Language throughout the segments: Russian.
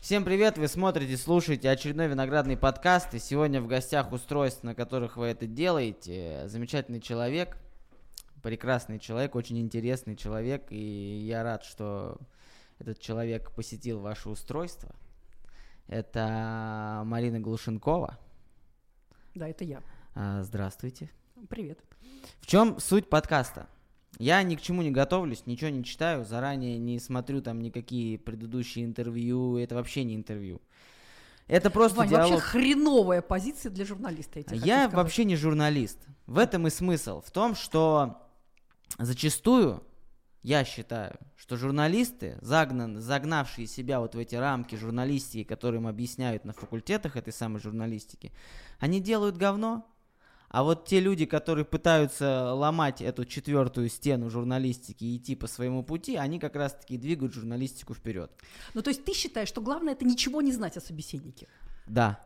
Всем привет, вы смотрите, слушаете очередной виноградный подкаст, и сегодня в гостях устройств, на которых вы это делаете, замечательный человек, прекрасный человек, очень интересный человек, и я рад, что этот человек посетил ваше устройство. Это Марина Глушенкова. Да, это я. А, Здравствуйте. Привет. В чем суть подкаста? Я ни к чему не готовлюсь, ничего не читаю, заранее не смотрю там никакие предыдущие интервью, это вообще не интервью. Это просто Вань, диалог. вообще хреновая позиция для журналиста. Я, Я вообще не журналист. В этом и смысл. В том, что зачастую я считаю, что журналисты, загнан, загнавшие себя вот в эти рамки журналистики, которые им объясняют на факультетах этой самой журналистики, они делают говно. А вот те люди, которые пытаются ломать эту четвертую стену журналистики и идти по своему пути, они как раз-таки двигают журналистику вперед. Ну, то есть ты считаешь, что главное это ничего не знать о собеседнике. Да.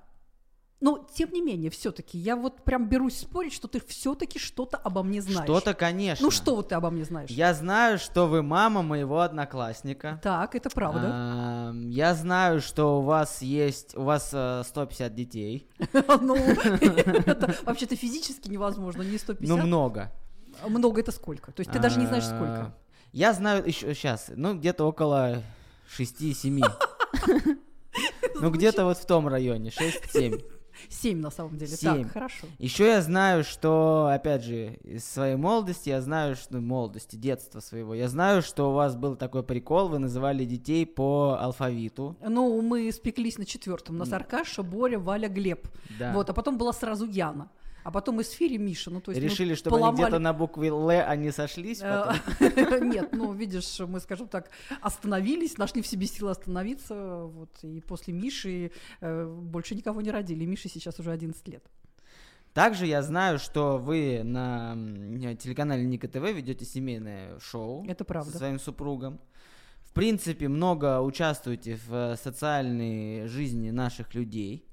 Но, тем не менее, все-таки, я вот прям берусь спорить, что ты все-таки что-то обо мне знаешь. Что-то, конечно. Ну, что вот ты обо мне знаешь? Я знаю, что вы мама моего одноклассника. Так, это правда. Я знаю, что у вас есть, у вас э, 150 детей. Ну, это вообще-то физически невозможно, не 150. Ну, много. Много это сколько? То есть ты даже не знаешь, сколько. А, Я знаю еще сейчас, ну, где-то около 6-7. Ну, где-то вот в том районе, 6-7. Семь на самом деле. Семь. Так, хорошо. Еще я знаю, что, опять же, из своей молодости, я знаю, что молодости, детства своего, я знаю, что у вас был такой прикол, вы называли детей по алфавиту. Ну, мы спеклись на четвертом. У нас Аркаша, Боря, Валя, Глеб. Да. Вот, а потом была сразу Яна. А потом из Фири Миша. Ну, то есть Решили, чтобы они поломали- где-то на букве Л они сошлись Э? Нет, ну, видишь, мы, скажем так, остановились, нашли в себе силы остановиться, вот, и после Миши э, больше никого не родили. Мише сейчас уже 11 лет. Также я знаю, что вы на телеканале Ника ТВ ведете семейное шоу Это правда. со своим супругом. В принципе, много участвуете в э, социальной жизни наших людей.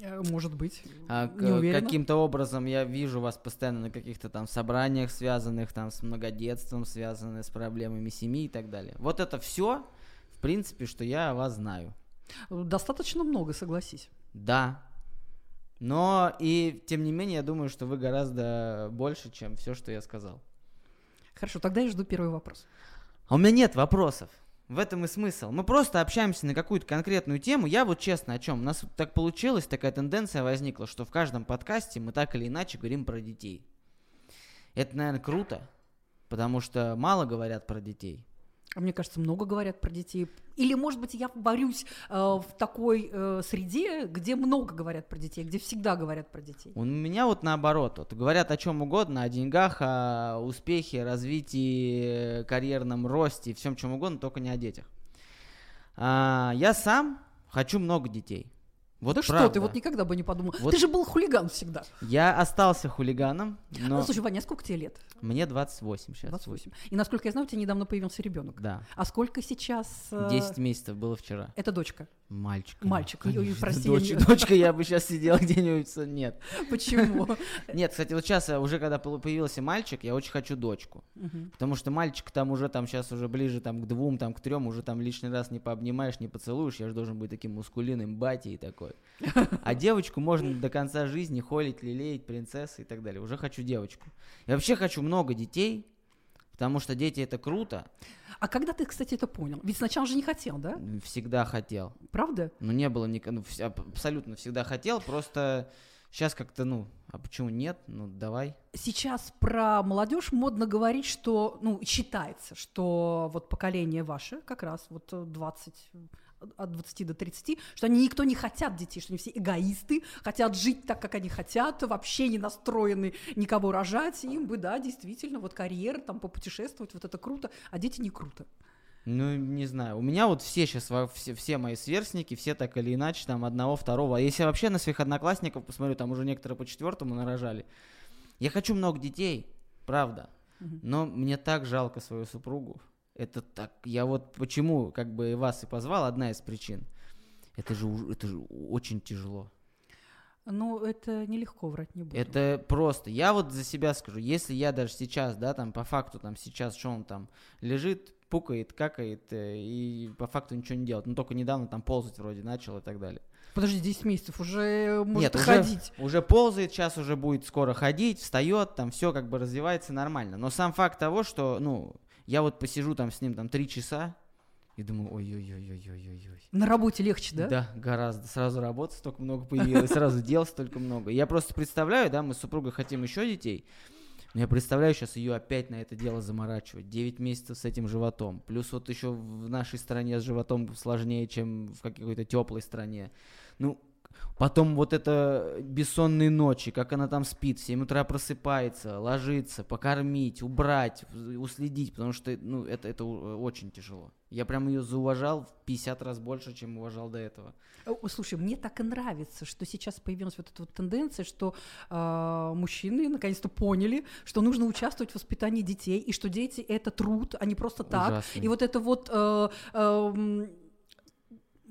Э, Может быть. А, каким-то образом я вижу вас постоянно на каких-то там собраниях, связанных там с многодетством, связанных с проблемами семьи и так далее. Вот это все, в принципе, что я о вас знаю. Достаточно много, согласись. Да. Но и тем не менее, я думаю, что вы гораздо больше, чем все, что я сказал. Хорошо, тогда я жду первый вопрос. А у меня нет вопросов. В этом и смысл. Мы просто общаемся на какую-то конкретную тему. Я вот честно о чем. У нас так получилось, такая тенденция возникла, что в каждом подкасте мы так или иначе говорим про детей. Это, наверное, круто, потому что мало говорят про детей. А мне кажется, много говорят про детей. Или, может быть, я борюсь э, в такой э, среде, где много говорят про детей, где всегда говорят про детей. У меня вот наоборот. Вот говорят о чем угодно, о деньгах, о успехе, развитии, карьерном росте, всем чем угодно, только не о детях. А, я сам хочу много детей. Вот да что правда. ты, вот никогда бы не подумал. Вот- Ты же был хулиган всегда. Я остался хулиганом, но Ну, слушай, Ваня, а сколько тебе лет? мне 28 сейчас. 28. И насколько я знаю, у тебя недавно появился ребенок. Да. А сколько сейчас? э, 10 месяцев было вчера. Это дочка. Мальчик. Мальчик. Ой, прости, дочь- я не- Дочка, я бы сейчас сидел где-нибудь. Нет. Почему? Нет, кстати, вот сейчас уже когда появился мальчик, я очень хочу дочку. Потому что мальчик там уже там сейчас уже ближе там к двум, там к трем, уже там лишний раз не пообнимаешь, не поцелуешь, я же должен быть таким мускулиным батей такой. А девочку можно до конца жизни холить, лелеять, принцессы и так далее. Уже хочу девочку. Я вообще хочу много детей, потому что дети это круто. А когда ты, кстати, это понял? Ведь сначала же не хотел, да? Всегда хотел. Правда? Ну, не было никогда, ну, абсолютно всегда хотел, просто сейчас как-то, ну, а почему нет? Ну, давай. Сейчас про молодежь модно говорить, что, ну, считается, что вот поколение ваше, как раз вот э, 20, от 20 до 30, что они никто не хотят детей, что они все эгоисты, хотят жить так, как они хотят, вообще не настроены никого рожать, им бы, да, действительно, вот карьера, там, попутешествовать, вот это круто, а дети не круто. Ну, не знаю. У меня вот все сейчас, все, все мои сверстники, все так или иначе, там, одного, второго. А если вообще на своих одноклассников посмотрю, там уже некоторые по четвертому нарожали. Я хочу много детей, правда. Но мне так жалко свою супругу. Это так. Я вот почему как бы вас и позвал, одна из причин. Это же, это же очень тяжело. Ну, это нелегко врать не буду. Это просто. Я вот за себя скажу, если я даже сейчас, да, там по факту там сейчас, что он там лежит, пукает, какает э, и по факту ничего не делает. Ну, только недавно там ползать вроде начал и так далее. Подожди, 10 месяцев, уже может Нет, уже- ходить. Уже ползает, сейчас уже будет скоро ходить, встает, там все как бы развивается нормально. Но сам факт того, что, ну, я вот посижу там с ним там три часа и думаю, ой-ой-ой-ой-ой-ой-ой. На работе легче, да? Да, гораздо. Сразу работы столько много появилось, сразу дел столько много. Я просто представляю, да, мы с супругой хотим еще детей. Но я представляю сейчас ее опять на это дело заморачивать. 9 месяцев с этим животом. Плюс вот еще в нашей стране с животом сложнее, чем в какой-то теплой стране. Ну, потом вот это бессонные ночи, как она там спит, в 7 утра просыпается, ложится, покормить, убрать, уследить, потому что, ну, это, это очень тяжело. Я прям ее зауважал в 50 раз больше, чем уважал до этого. Слушай, мне так и нравится, что сейчас появилась вот эта вот тенденция, что а, мужчины наконец-то поняли, что нужно участвовать в воспитании детей, и что дети это труд, а не просто так. Ужасно. И вот это вот э, эм,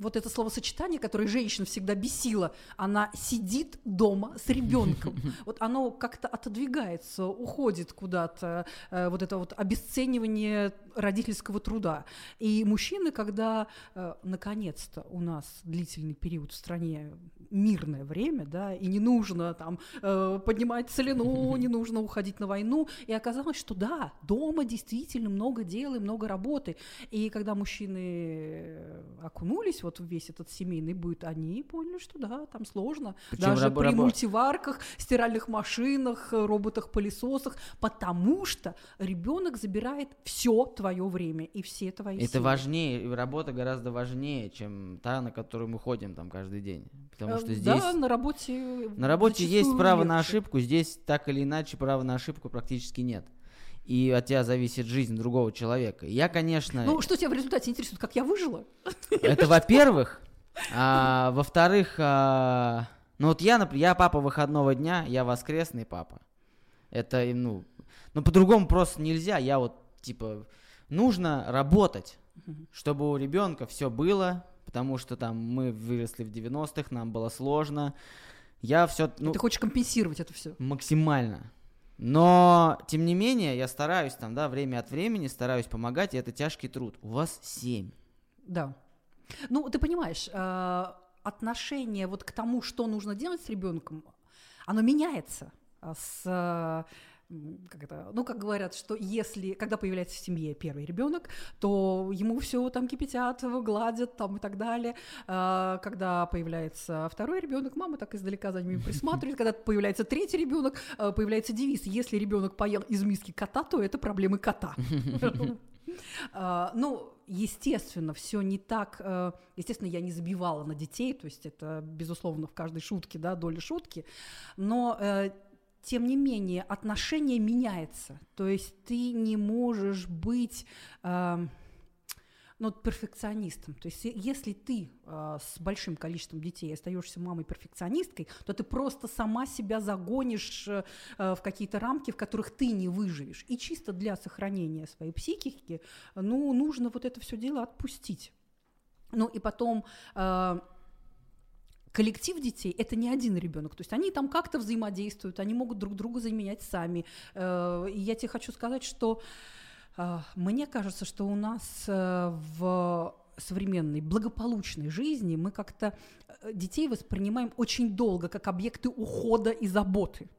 вот это словосочетание, которое женщин всегда бесило, она сидит дома с ребенком. Вот оно как-то отодвигается, уходит куда-то, э, вот это вот обесценивание родительского труда. И мужчины, когда э, наконец-то у нас длительный период в стране мирное время, да, и не нужно там э, поднимать целину, не нужно уходить на войну, и оказалось, что да, дома действительно много дел и много работы. И когда мужчины окунулись вот в весь этот семейный быт, они поняли, что да, там сложно. Причем Даже рабо- при рабо- мультиварках, стиральных машинах, э, роботах-пылесосах, потому что ребенок забирает все твое время и все твои Это силы. важнее, работа гораздо важнее, чем та, на которую мы ходим там каждый день. Потому Э, что здесь... Да, на работе На работе есть право на легче. ошибку, здесь так или иначе права на ошибку практически нет. И от тебя зависит жизнь другого человека. Я, конечно, Ну, что тебя в результате интересует, как я выжила? это во-первых. А, во-вторых, а, ну вот я, например, я папа выходного дня, я воскресный папа. Это, ну, ну по-другому просто нельзя. Я вот, типа, нужно работать, чтобы у ребенка все было, потому что там мы выросли в 90-х, нам было сложно. Я все, ну, Ты хочешь компенсировать это все? максимально. Но, тем не менее, я стараюсь там, да, время от времени стараюсь помогать, и это тяжкий труд. У вас семь. Да. Ну, ты понимаешь, э, отношение вот к тому, что нужно делать с ребенком, оно меняется с как это, ну, как говорят, что если, когда появляется в семье первый ребенок, то ему все там кипятят, гладят там и так далее. А, Когда появляется второй ребенок, мама так издалека за ними присматривает. Когда появляется третий ребенок, э, появляется девиз: если ребенок поел из миски кота, то это проблемы кота. А, Ну, естественно, все не так. э, Естественно, я не забивала на детей, то есть это, безусловно, в каждой шутке, да, доля шутки. Но э, тем не менее, отношение меняется. То есть ты не можешь быть э, ну, перфекционистом. То есть, если ты э, с большим количеством детей остаешься мамой-перфекционисткой, то ты просто сама себя загонишь э, э, в какие-то рамки, в которых ты не выживешь. И чисто для сохранения своей психики, ну, нужно вот это все дело отпустить. Ну, и потом э, коллектив детей это не один ребенок, то есть они там как-то взаимодействуют, они могут друг друга заменять сами. Э, И я тебе хочу сказать, что э, мне кажется, что у нас э, в современной благополучной жизни мы как-то детей воспринимаем очень долго как объекты ухода и заботы.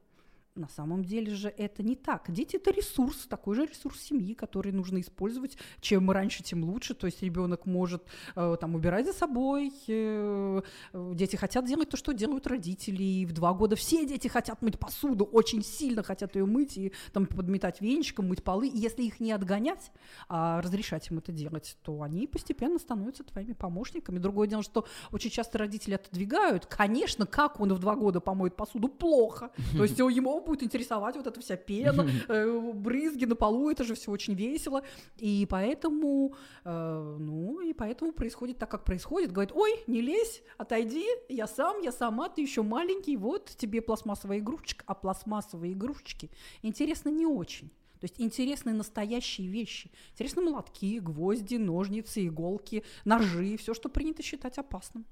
На самом деле же это не так. Дети это ресурс, такой же ресурс семьи, который нужно использовать. Чем раньше, тем лучше. То есть ребенок может э, там убирать за собой. э, э, дети хотят делать то, что делают родители. И в два года все дети хотят мыть посуду, очень сильно хотят ее мыть и там подметать венчиком, мыть полы. И если их не отгонять, а разрешать им это делать, то они постепенно становятся твоими помощниками. Другое дело, что очень часто родители отодвигают. Конечно, как он в два года помоет посуду, плохо. То есть ему будет интересовать вот эта вся пена, э, брызги на полу, это же все очень весело. И поэтому, э, ну, и поэтому происходит так, как происходит. Говорит, ой, не лезь, отойди, я сам, я сама, ты еще маленький, вот тебе пластмассовая игрушечка. А пластмассовые игрушечки, интересно, не очень. То есть интересны настоящие вещи. Интересны молотки, гвозди, ножницы, иголки, ножи, все, что принято считать опасным.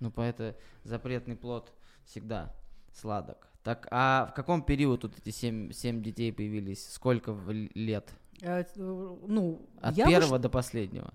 Ну, по это запретный плод всегда сладок. Так, а в каком период тут эти семь, семь детей появились? Сколько лет? Э, ну, От я первого до последнего.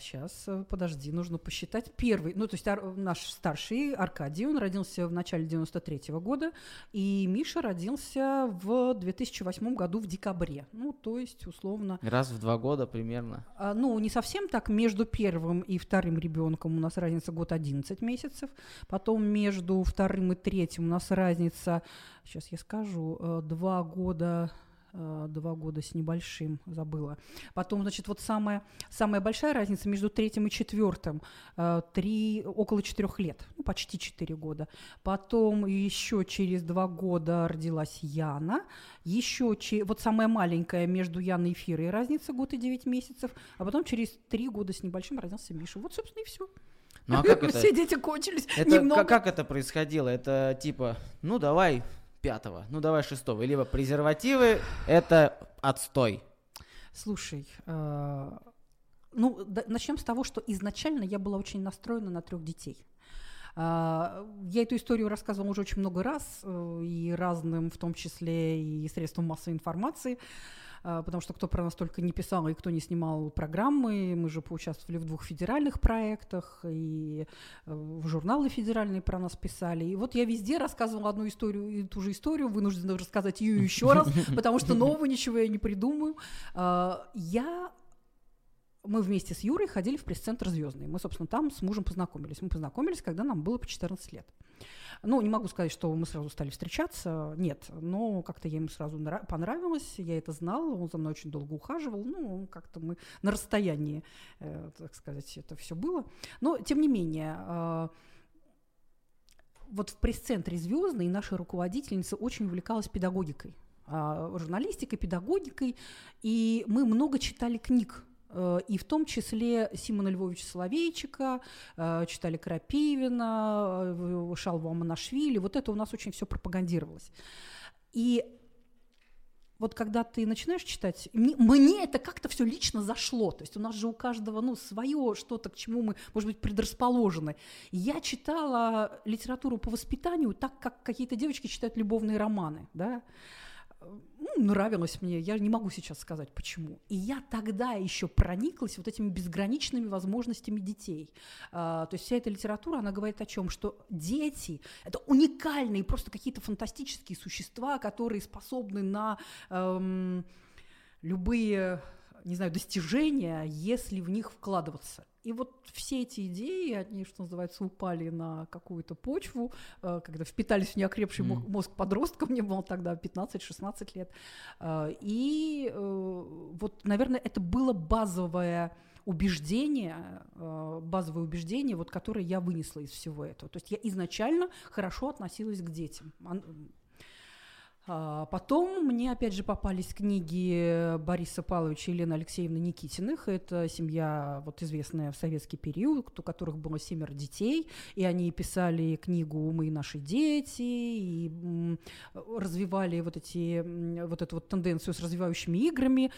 Сейчас, подожди, нужно посчитать. Первый, ну, то есть наш старший Аркадий, он родился в начале 93 года, и Миша родился в 2008 году в декабре. Ну, то есть, условно, Раз в два года примерно. А, Ну, не совсем так. Между первым и вторым ребенком у нас разница год 11 месяцев. Потом между вторым и третьим у нас разница, сейчас я скажу, э, два года э, два года с небольшим, забыла. Потом, значит, вот самая, самая большая разница между третьим и четвертым, э, три, около четырех лет, ну, почти четыре года. Потом еще через два года родилась Яна, еще, че- вот самая маленькая между Яной и Фирой разница год и девять месяцев, а потом через три года с небольшим родился Миша. Вот, собственно, и все. Ну а как это? Все дети кончились. Это Немного. как, как это происходило? Это типа, ну давай пятого, ну давай шестого. Либо презервативы это отстой. Слушай, э, ну, начнем с того, что изначально я была очень настроена на трех детей. А, Я эту историю рассказывала уже очень много раз, э, и разным, в том числе и средствам массовой информации, потому что кто про нас только не писал и кто не снимал программы, мы же поучаствовали в двух федеральных проектах, и э, в журналы федеральные про нас писали. И вот я везде рассказывала одну историю и ту же историю, вынуждена рассказать ее еще раз, потому что нового ничего я не придумаю. А, Я мы вместе с Юрой ходили в пресс-центр «Звездный». Мы, собственно, там с мужем познакомились. Мы познакомились, когда нам было по 14 лет. Ну, не могу сказать, что мы сразу стали встречаться, нет, но как-то я ему сразу нра- понравилась, я это знала, он за мной очень долго ухаживал, ну, как-то мы на расстоянии, э, так сказать, это все было. Но, тем не менее, э, вот в пресс-центре «Звездный» наша руководительница очень увлекалась педагогикой, а, журналистикой, педагогикой, и мы много читали книг и в том числе Симона Львовича Соловейчика, э, читали Крапивина, э, Шалву Аманашвили, вот это у нас очень все пропагандировалось. И вот когда ты начинаешь читать, мне, это как-то все лично зашло. То есть у нас же у каждого ну, свое что-то, к чему мы, может быть, предрасположены. Я читала литературу по воспитанию так, как какие-то девочки читают любовные романы. Да? Нравилось мне, я не могу сейчас сказать почему. И я тогда еще прониклась вот этими безграничными возможностями детей. А, то есть вся эта литература, она говорит о чем, что дети – это уникальные, просто какие-то фантастические существа, которые способны на эм, любые, не знаю, достижения, если в них вкладываться. И вот все эти идеи, они, что называется, упали на какую-то почву, э, когда впитались в неокрепший Mm. мозг подростка, мне было тогда 15-16 лет. Э, И э, вот, наверное, это было базовое убеждение, базовое убеждение, вот, которое я вынесла из всего этого. То есть я изначально хорошо относилась к детям. А, Потом мне опять же попались книги Бориса Павловича и Елены Алексеевны Никитиных. Это семья вот известная в советский период, у которых было семеро детей, и они писали книгу «Мы и наши дети», и развивали вот, эти, вот эту вот тенденцию с развивающими играми.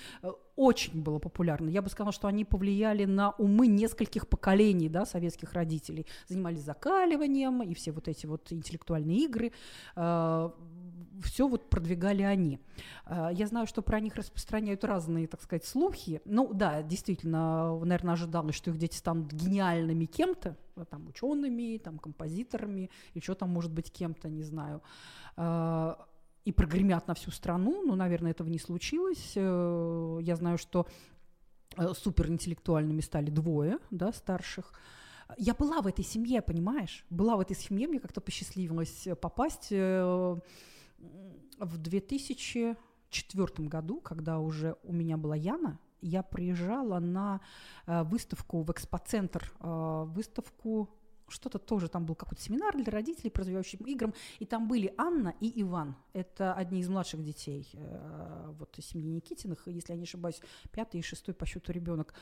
Э, Очень было популярно. Я бы сказала, что они повлияли на умы нескольких поколений да, советских родителей. Занимались закаливанием, и все вот эти вот интеллектуальные игры все вот продвигали они. А, Я знаю, что про них распространяют разные, так сказать, слухи. Ну да, действительно, наверное, ожидалось, что их дети станут гениальными кем-то, а, там, учеными, там, композиторами, что там может быть кем-то, не знаю. И прогремят на всю страну, но, наверное, этого не случилось. Э, Я знаю, что э, суперинтеллектуальными стали двое, да, старших. Я была в этой семье, понимаешь? Была в этой семье, мне как-то посчастливилось попасть э, в 2004 году, когда уже у меня была Яна, я приезжала на выставку в экспоцентр, выставку что-то тоже, там был какой-то семинар для родителей по развивающим играм, и там были Анна и Иван. Это одни из младших детей э, вот, семьи Никитиных, если я не ошибаюсь, пятый и шестой по счету ребенок.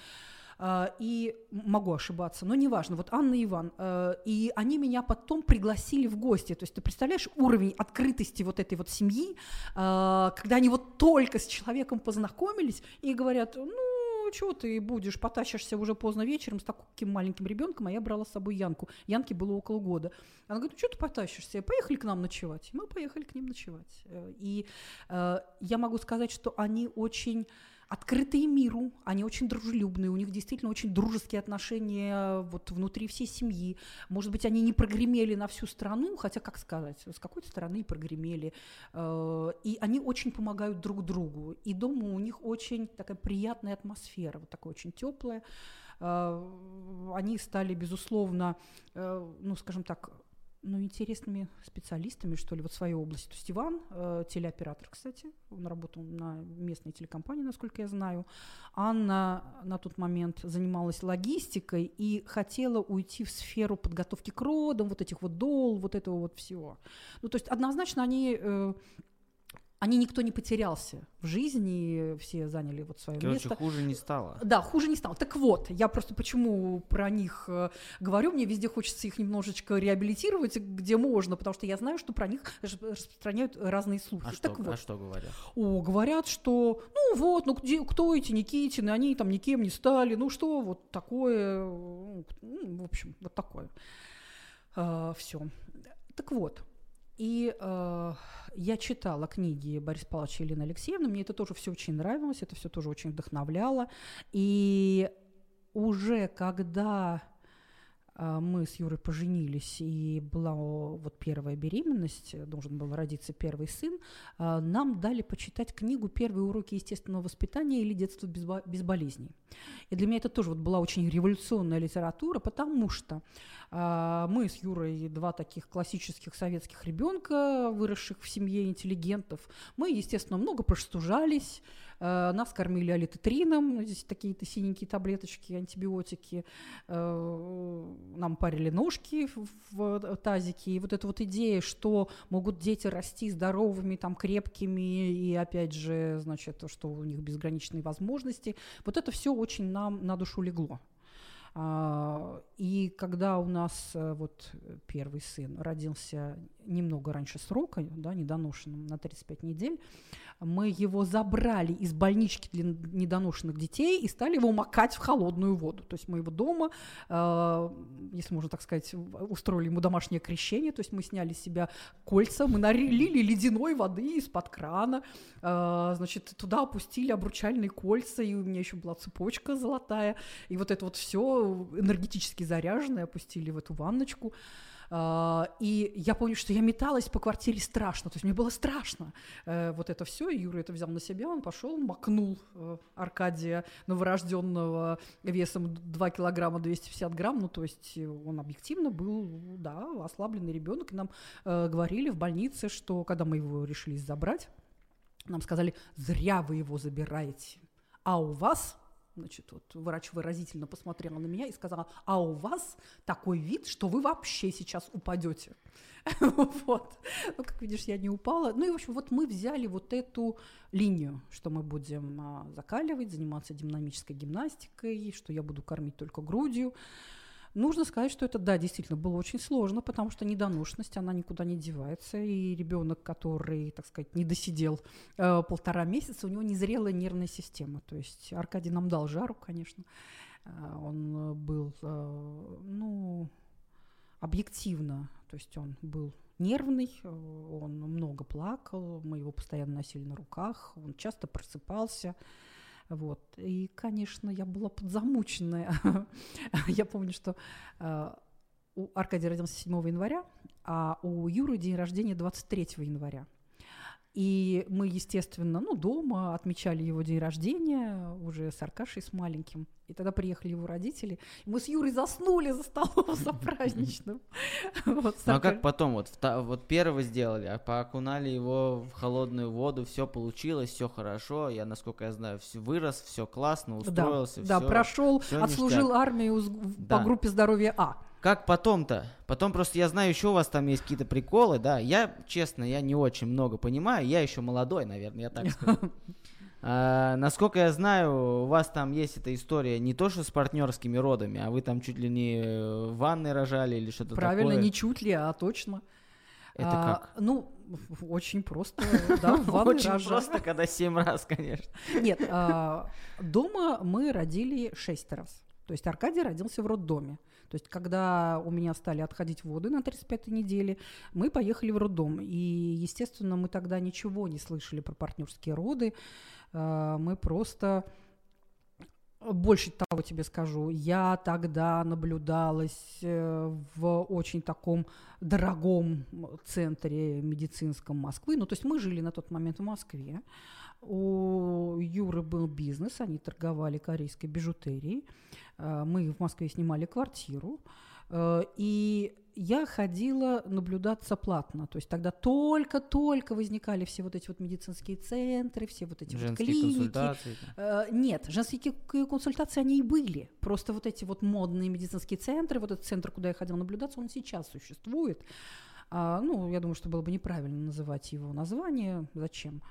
Uh, и могу ошибаться, но неважно. Вот Анна и Иван. Uh, и они меня потом пригласили в гости. То есть ты представляешь уровень открытости вот этой вот семьи, uh, когда они вот только с человеком познакомились и говорят, ну, что ты будешь, потащишься уже поздно вечером с таким маленьким ребенком, а я брала с собой Янку. Янке было около года. Она говорит, ну что ты потащишься, поехали к нам ночевать. Мы поехали к ним ночевать. Э, и э, я могу сказать, что они очень открытые миру, они очень дружелюбные, у них действительно очень дружеские отношения вот внутри всей семьи. Может быть, они не прогремели на всю страну, хотя, как сказать, с какой-то стороны прогремели. Э, и они очень помогают друг другу. И дома у них очень такая приятная атмосфера, вот такая очень теплая. Э, они стали, безусловно, э, ну, скажем так, ну, интересными специалистами, что ли, вот в своей области. То есть Иван, э, телеоператор, кстати, он работал на местной телекомпании, насколько я знаю. Анна на тот момент занималась логистикой и хотела уйти в сферу подготовки к родам, вот этих вот дол, вот этого вот всего. Ну, то есть однозначно они э, они никто не потерялся в жизни, все заняли вот свое Короче, место. хуже не стало. Да, хуже не стало. Так вот, я просто почему про них э, говорю, мне везде хочется их немножечко реабилитировать, где можно, потому что я знаю, что про них распространяют разные слухи. А так что, вот. а что говорят? О, говорят, что, ну вот, ну где, кто эти Никитины, они там никем не стали, ну что, вот такое, ну, в общем, вот такое. А, все. Так вот, и э, я читала книги Бориса Павловича и Елены Алексеевны, мне это тоже все очень нравилось, это все тоже очень вдохновляло. И уже когда мы с Юрой поженились, и была вот первая беременность, должен был родиться первый сын, э, нам дали почитать книгу «Первые уроки естественного воспитания или детство без, без болезней». И для меня это тоже вот была очень революционная литература, потому что а, мы с Юрой два таких классических советских ребенка, выросших в семье интеллигентов. Мы, естественно, много простужались, а, нас кормили алитотрином, здесь такие-то синенькие таблеточки, антибиотики. А, нам парили ножки в тазике. И вот эта вот идея, что могут дети расти здоровыми, там, крепкими, и опять же, значит, что у них безграничные возможности, вот это все очень нам на душу легло. А, и когда у нас э, вот первый сын родился немного раньше срока, да, недоношенным на 35 недель, мы его забрали из больнички для недоношенных детей и стали его макать в холодную воду. То есть мы его дома, э, если можно так сказать, устроили ему домашнее крещение, то есть мы сняли с себя кольца, мы налили ледяной воды из-под крана, э, значит, туда опустили обручальные кольца, и у меня еще была цепочка золотая, и вот это вот все энергетически заряженные, опустили в эту ванночку. Uh, и я помню, что я металась по квартире страшно, то есть мне было страшно uh, вот это все. Юра это взял на себя, он пошел, макнул uh, Аркадия новорожденного весом 2 килограмма 250 грамм, ну то есть он объективно был, да, ослабленный ребенок. И нам говорили в больнице, что когда мы его решили забрать, нам сказали, зря вы его забираете, а у вас Значит, вот врач выразительно посмотрела на меня и сказала, а у вас такой вид, что вы вообще сейчас упадете. вот. Ну, как видишь, я не упала. Ну и, в общем, вот мы взяли вот эту линию, что мы будем а, закаливать, заниматься динамической гимнастикой, что я буду кормить только грудью. Нужно сказать, что это, да, действительно было очень сложно, потому что недоношенность, она никуда не девается, и ребенок, который, так сказать, не досидел э, полтора месяца, у него незрелая нервная система. То есть Аркадий нам дал жару, конечно. Э, он был, э, ну, объективно, то есть он был нервный, э, он много плакал, мы его постоянно носили на руках, он часто просыпался. Вот. И, конечно, я была подзамученная. я помню, что э, у Аркадия родился 7 января, а у Юры день рождения 23 января. И мы, естественно, ну, дома отмечали его день рождения уже с Аркашей, с маленьким. И тогда приехали его родители. И мы с Юрой заснули за столом за праздничным. Вот, ну а как потом? Вот, вот первого сделали, а поокунали его в холодную воду, все получилось, все хорошо. Я, насколько я знаю, все вырос, все классно, устроился. Да, да прошел, отслужил армию по группе здоровья А. Как потом-то? Потом просто я знаю, еще у вас там есть какие-то приколы, да. Я, честно, я не очень много понимаю. Я еще молодой, наверное, я так скажу. А, насколько я знаю, у вас там есть эта история не то, что с партнерскими родами, а вы там чуть ли не в ванной рожали или что-то такое. Правильно, не чуть ли, а точно. Это а, как? Ну, очень просто, да, в ванной Очень просто, когда семь раз, конечно. Нет, а, дома мы родили шесть раз. То есть Аркадий родился в роддоме. То есть когда у меня стали отходить воды на 35-й неделе, мы поехали в роддом. И, естественно, мы тогда ничего не слышали про партнерские роды. А, Мы просто... Больше того тебе скажу, я тогда наблюдалась э, в очень таком дорогом центре медицинском Москвы. Ну, то есть мы жили на тот момент в Москве. У Юры был бизнес, они торговали корейской бижутерией. Э, Мы в Москве снимали квартиру. Э, И я ходила наблюдаться платно. То есть тогда только-только возникали все вот эти вот медицинские центры, все вот эти вот Женские клиники. консультации. Э, Нет, женские ки- консультации, они и были. Просто вот эти вот модные медицинские центры, вот этот центр, куда я ходила наблюдаться, он сейчас существует. А, ну, я думаю, что было бы неправильно называть его название. Зачем?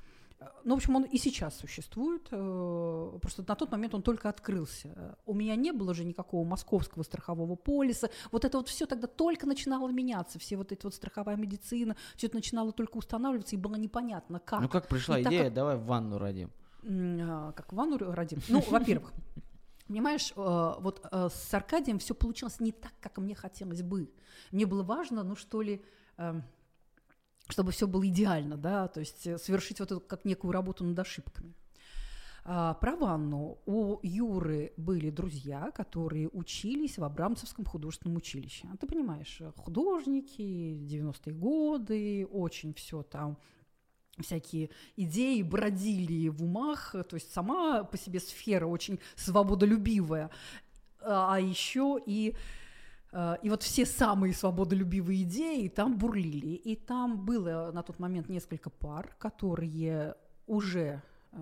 Э, Ну, в общем, он и сейчас существует. э, Просто на тот момент он только открылся. Э, У меня не было же никакого московского страхового полиса. Вот это вот все тогда только начинало меняться. Все вот эта вот страховая медицина, все это начинало только устанавливаться, и было непонятно, как. Ну как пришла И так идея, как- давай в ванну родим. А, как ванну родим. Ну, во-первых, понимаешь, э, вот э, с Аркадием все получилось не так, как мне хотелось бы. Мне было важно, ну что ли, эм, чтобы все было идеально, да, то есть э, совершить вот эту как некую работу над ошибками. А, про ванну. У Юры были друзья, которые учились в Абрамцевском художественном училище. А ты понимаешь, э, художники, 90-е годы, очень все там всякие идеи бродили в умах, то есть сама по себе сфера очень свободолюбивая, а еще и и вот все самые свободолюбивые идеи там бурлили. И там было на тот момент несколько пар, которые уже э,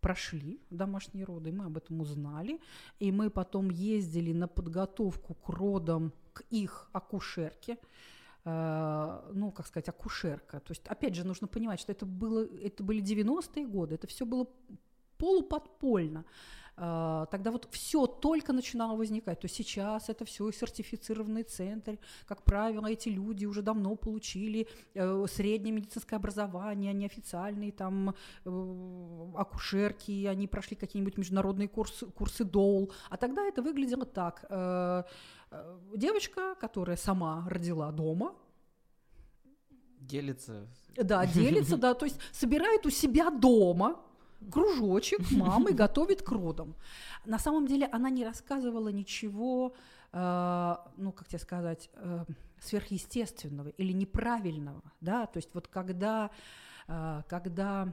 прошли домашние роды, мы об этом узнали, и мы потом ездили на подготовку к родам к их акушерке, э, ну, как сказать, акушерка. То есть, опять же, нужно понимать, что это, было, это были 90-е годы, это все было полуподпольно. Э, Тогда вот все только начинало возникать. То сейчас это все сертифицированный центр. Как правило, эти люди уже давно получили э, среднее медицинское образование, они официальные там э, акушерки, они прошли какие-нибудь международные курсы, курсы ДОЛ. А тогда это выглядело так. э, Девочка, которая сама родила дома, Делится. да, делится, да, то есть собирает у себя дома кружочек мамы готовит к родам. На самом деле она не рассказывала ничего, э, ну, как тебе сказать, э, сверхъестественного или неправильного, да, то есть вот когда, э, когда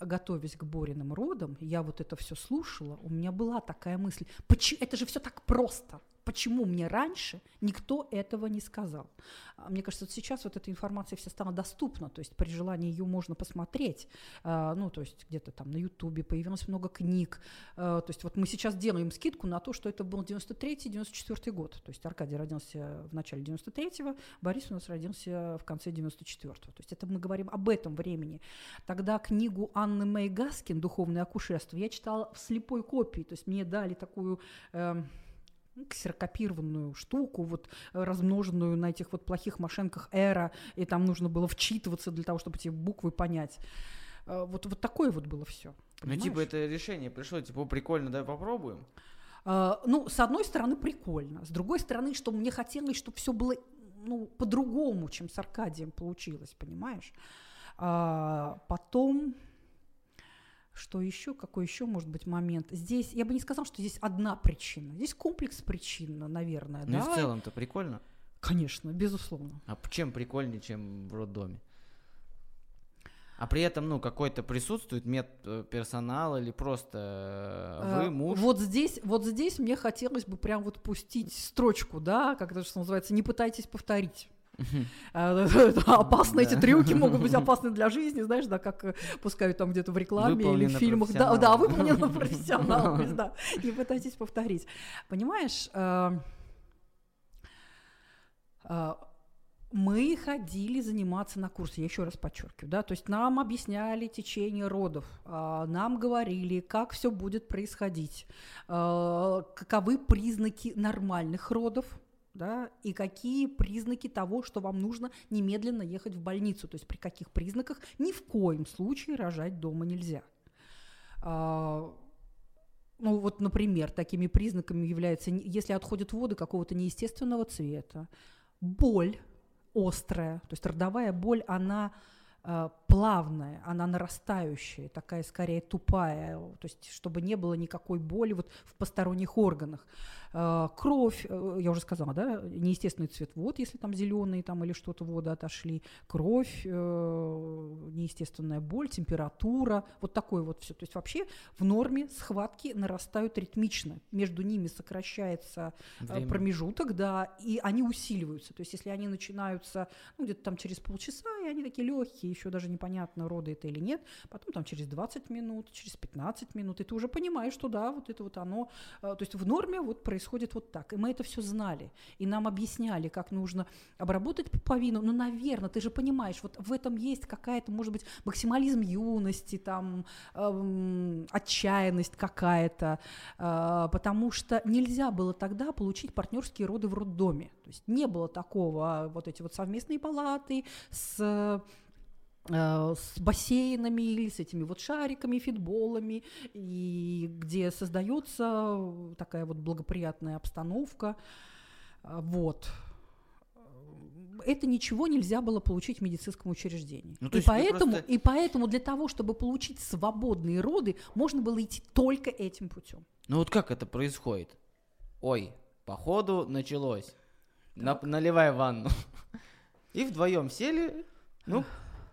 готовясь к Бориным родам, я вот это все слушала, у меня была такая мысль, почему, это же все так просто, почему мне раньше никто этого не сказал? А Мне кажется, вот сейчас вот эта информация вся стала доступна, то есть при желании ее можно посмотреть, А, ну, то есть где-то там на Ютубе появилось много книг, А, то есть вот мы сейчас делаем скидку на то, что это был 93-94 год, то есть Аркадий родился в начале 93-го, Борис у нас родился в конце 94-го, то есть это мы говорим об этом времени. Тогда книгу Анны Мэй Гаскин «Духовное акушерство» я читала в слепой копии, то есть мне дали такую... ну, ксерокопированную штуку, вот э, размноженную на этих вот плохих машинках эра, и там нужно было вчитываться для того, чтобы эти буквы понять. Э, Вот, вот такое вот было все. Ну, типа, это решение пришло, типа, «О, прикольно, давай попробуем. А, ну, с одной стороны, прикольно. С другой стороны, что мне хотелось, чтобы все было ну, по-другому, чем с Аркадием получилось, понимаешь? А, потом, что еще, какой еще может быть момент? Здесь, я бы не сказала, что здесь одна причина. Здесь комплекс причин, наверное, Ну и да? в целом-то прикольно. Конечно, безусловно. А чем прикольнее, чем в роддоме? А при этом, ну, какой-то присутствует медперсонал или просто э, вы, А, муж? Вот здесь, вот здесь мне хотелось бы прям вот пустить строчку, да, как это что называется, не пытайтесь повторить. Это Опасно, эти трюки могут быть опасны для жизни, знаешь, да, как э, пускают там где-то в рекламе или в фильмах. Да, да, выполнено профессионалами, да. Не пытайтесь повторить. Понимаешь, э, э, мы ходили заниматься на курсы, я еще раз подчеркиваю, да, то есть нам объясняли течение родов, нам говорили, как все будет происходить, каковы признаки нормальных родов, да, и какие признаки того, что вам нужно немедленно ехать в больницу, то есть при каких признаках ни в коем случае рожать дома нельзя. А, ну вот, например, такими признаками являются, если отходят воды какого-то неестественного цвета, боль острая, то есть родовая боль, она плавная, она нарастающая, такая скорее тупая, то есть чтобы не было никакой боли вот в посторонних органах. Э, кровь, э, я уже сказала, да, неестественный цвет вод, если там зеленый там или что-то воды отошли, кровь, неестественная боль, температура, вот такое вот все. То есть вообще в норме схватки нарастают ритмично, между ними сокращается Время. промежуток, да, и они усиливаются. То есть если они начинаются ну, где-то там через полчаса, и они такие легкие, еще даже непонятно, роды это или нет, потом там через 20 минут, через 15 минут, и ты уже понимаешь, что да, вот это вот оно, то есть в норме вот происходит вот так. И мы это все знали. И нам объясняли, как нужно обработать пуповину. Ну, наверное, ты же понимаешь, вот в этом есть какая-то, может быть, максимализм юности, там, эм, отчаянность какая-то. Э, потому что нельзя было тогда получить партнерские роды в роддоме. То есть не было такого, а вот эти вот совместные палаты с Э, с бассейнами или с этими вот шариками, фитболами, и где создается такая вот благоприятная обстановка. Э, вот. Это ничего нельзя было получить в медицинском учреждении. Ну, и, поэтому, просто... и поэтому для того, чтобы получить свободные роды, можно было идти только этим путем. Ну вот как это происходит? Ой, походу началось. На, наливай ванну. И вдвоем сели, ну,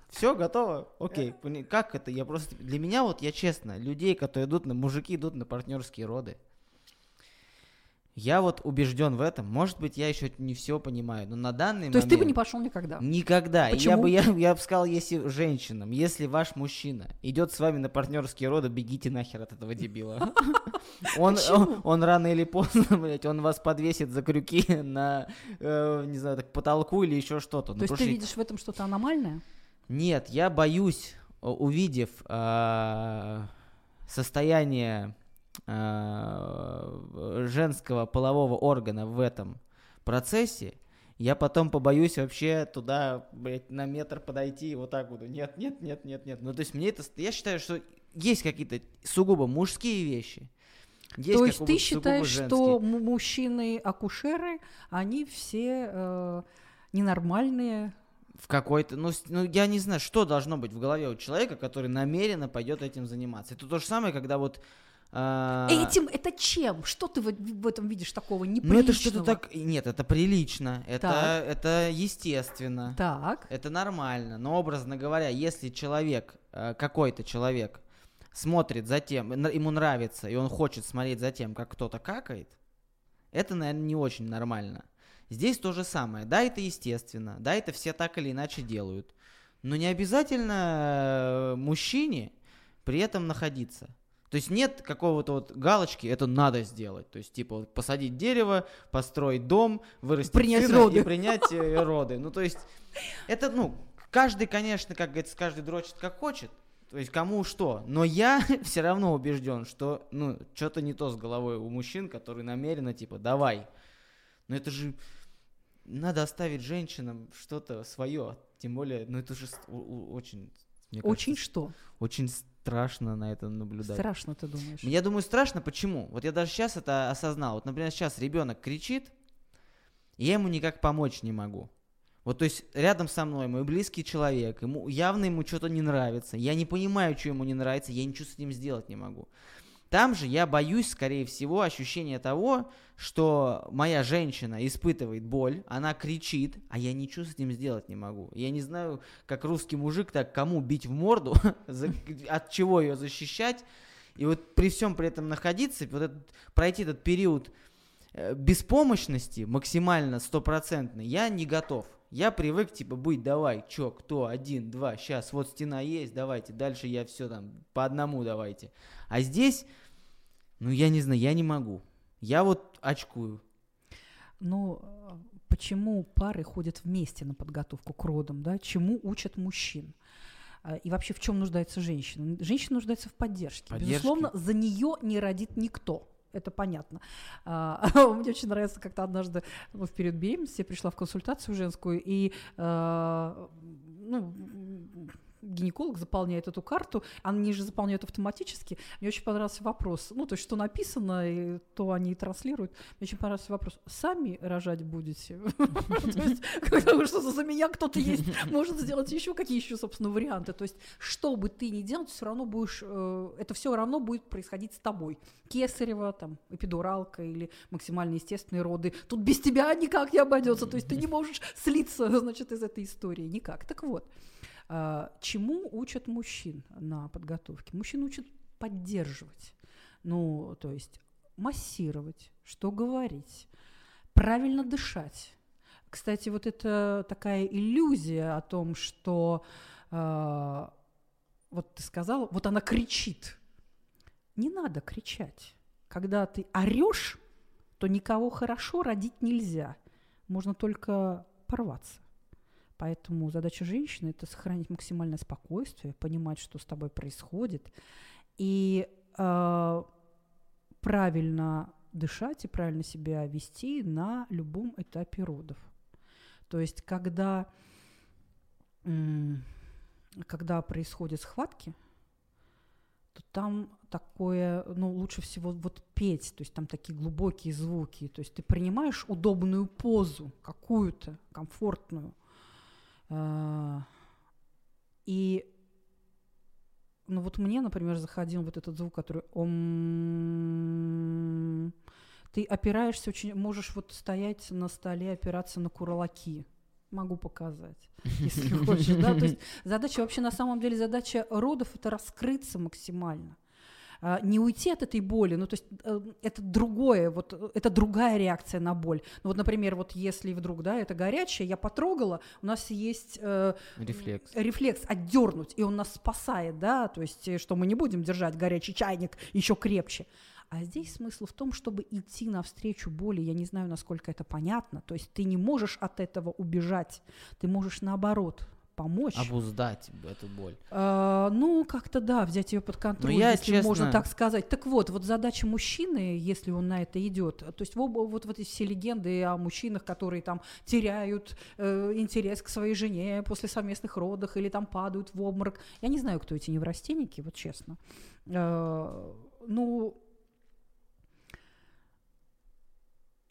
все, готово. Окей. Как это? Я просто... Для меня, вот я честно, людей, которые идут на... Мужики идут на партнерские роды. Я вот убежден в этом. Может быть, я еще не все понимаю, но на данный момент... То есть ты бы не пошел никогда? Никогда. Почему? Я бы, я, я бы сказал, если женщинам, если ваш мужчина идет с вами на партнерские роды, бегите нахер от этого дебила. Он, он, он рано или поздно, блядь, он вас подвесит за крюки на, э, не знаю, так, потолку или еще что-то. То ну, есть ты видишь в этом что-то аномальное? Нет, я боюсь, увидев э, состояние э, женского полового органа в этом процессе, я потом побоюсь вообще туда, блядь, на метр подойти и вот так буду. Нет, нет, нет, нет, нет. Ну, то есть мне это... Я считаю, что есть какие-то сугубо мужские вещи. Есть То есть ты считаешь, что мужчины-акушеры, они все э, ненормальные, в какой-то, ну, ну, я не знаю, что должно быть в голове у человека, который намеренно пойдет этим заниматься. Это то же самое, когда вот а... Этим это чем? Что ты в, в этом видишь такого неприличного? Ну это что-то так... Нет, это прилично, это, это естественно. Так. Это нормально. Но образно говоря, если человек, э, какой-то человек, смотрит за тем, ему нравится, и он хочет смотреть за тем, как кто-то какает, это, наверное, не очень нормально. Здесь то же самое. Да, это естественно, да, это все так или иначе делают. Но не обязательно э, мужчине при этом находиться. То есть нет какого-то вот галочки, это надо сделать. То есть, типа, вот, посадить дерево, построить дом, вырастить принять сына роды. и принять э, роды. Ну, то есть, это, ну, каждый, конечно, как говорится, каждый дрочит как хочет. То есть кому что. Но я все равно убежден, что, ну, что-то не то с головой у мужчин, которые намеренно, типа, давай. Но это же надо оставить женщинам что-то свое. Тем более, ну это же очень... Очень кажется, что? Очень страшно на это наблюдать. Страшно, ты думаешь? Я думаю, страшно. Почему? Вот я даже сейчас это осознал. Вот, например, сейчас ребенок кричит, и я ему никак помочь не могу. Вот, то есть, рядом со мной мой близкий человек, ему явно ему что-то не нравится. Я не понимаю, что ему не нравится, я ничего с ним сделать не могу. Там же я боюсь, скорее всего, ощущения того, что моя женщина испытывает боль, она кричит, а я ничего с этим сделать не могу. Я не знаю, как русский мужик, так кому бить в морду, от чего ее защищать. И вот при всем при этом находиться, вот этот, пройти этот период э, беспомощности максимально стопроцентный, я не готов. Я привык, типа, быть, давай, чё, кто, один, два, сейчас, вот стена есть, давайте, дальше я все там, по одному давайте. А здесь, ну, я не знаю, я не могу. Я вот очкую. Ну, почему пары ходят вместе на подготовку к родам, да? Чему учат мужчин? А, и вообще в чем нуждается женщина? Женщина нуждается в поддержке. поддержке. Безусловно, за нее не родит никто. Это понятно. А, мне очень нравится, как-то однажды в период беременности я пришла в консультацию женскую, и а, ну, гинеколог заполняет эту карту, они же заполняют автоматически. Мне очень понравился вопрос, ну, то есть, что написано, и то они и транслируют. Мне очень понравился вопрос, сами рожать будете? Когда что за меня кто-то есть, может сделать еще какие еще, собственно, варианты. То есть, что бы ты ни делал, все равно будешь, э, это все равно будет происходить с тобой. Кесарева, там, эпидуралка или максимально естественные роды. Тут без тебя никак не обойдется. То есть, ты не можешь слиться, значит, из этой истории. Никак. Так вот, чему учат мужчин на подготовке? Мужчин учат поддерживать, ну, то есть массировать, что говорить, правильно дышать. Кстати, вот это такая иллюзия о том, что э, вот ты сказала, вот она кричит. Не надо кричать. Когда ты орешь, то никого хорошо родить нельзя. Можно только порваться. Поэтому задача женщины – это сохранить максимальное спокойствие, понимать, что с тобой происходит, и э, правильно дышать и правильно себя вести на любом этапе родов. То есть, когда, когда происходят схватки, то там такое, ну, лучше всего вот петь, то есть там такие глубокие звуки, то есть ты принимаешь удобную позу какую-то, комфортную – и ну вот мне, например, заходил вот этот звук, который ом... Ты опираешься очень, можешь вот стоять на столе, опираться на курлаки. Могу показать, если хочешь, да. То есть задача вообще на самом деле задача родов это раскрыться максимально. А, не уйти от этой боли, ну то есть э, это другое, вот это другая реакция на боль. Ну вот, например, вот если вдруг, да, это горячее, я потрогала, у нас есть э, рефлекс. рефлекс отдернуть, и он нас спасает, да, то есть э, что мы не будем держать горячий чайник еще крепче. А здесь смысл в том, чтобы идти навстречу боли. Я не знаю, насколько это понятно. То есть ты не можешь от этого убежать. Ты можешь наоборот помочь. Обуздать эту боль. А, ну, как-то да, взять ее под контроль, я, если честно... можно так сказать. Так вот, вот задача мужчины, если он на это идет, то есть вот, вот, вот эти все легенды о мужчинах, которые там теряют э, интерес к своей жене после совместных родов или там падают в обморок. Я не знаю, кто эти неврастенники, вот честно. Э, ну,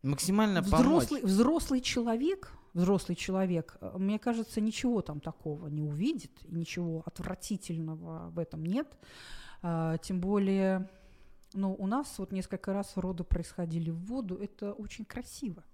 максимально взрослый, помочь. Взрослый человек, взрослый человек, э, мне кажется, ничего там такого не увидит, и ничего отвратительного в этом нет. А, тем более, ну, у нас вот несколько раз роды происходили в воду, это очень красиво.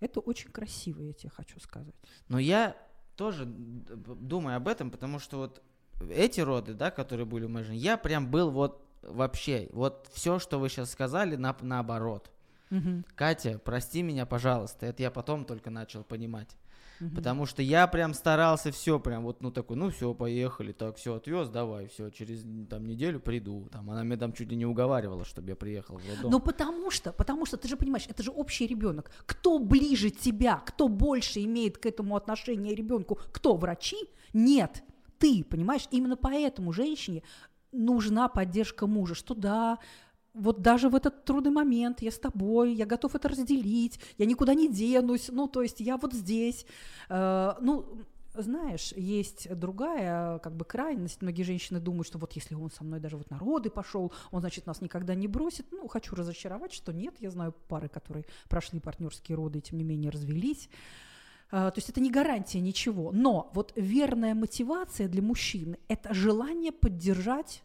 Это очень красиво, я тебе хочу сказать. Но я тоже думаю об этом, потому что вот эти роды, да, которые были у моей жены, я прям был вот вообще, вот все, что вы сейчас сказали, на, наоборот. Угу. Катя, прости меня, пожалуйста. Это я потом только начал понимать. Угу. Потому что я прям старался все прям вот, ну такой, ну все, поехали, так, все, отвез, давай, все, через там неделю приду. Там она меня там чуть ли не уговаривала, чтобы я приехал в роддом. Ну потому что, потому что, ты же понимаешь, это же общий ребенок. Кто ближе тебя, кто больше имеет к этому отношение ребенку, кто врачи? Нет, ты, понимаешь? Именно поэтому женщине нужна поддержка мужа, что да, вот даже в этот трудный момент я с тобой, я готов это разделить, я никуда не денусь, ну, то есть я вот здесь. Э, ну, знаешь, есть другая как бы крайность. Многие женщины думают, что вот если он со мной даже вот народы пошел, он, значит, нас никогда не бросит. Ну, хочу разочаровать, что нет. Я знаю пары, которые прошли партнерские роды и, тем не менее, развелись. Uh, то есть это не гарантия ничего. Но вот верная мотивация для мужчины – это желание поддержать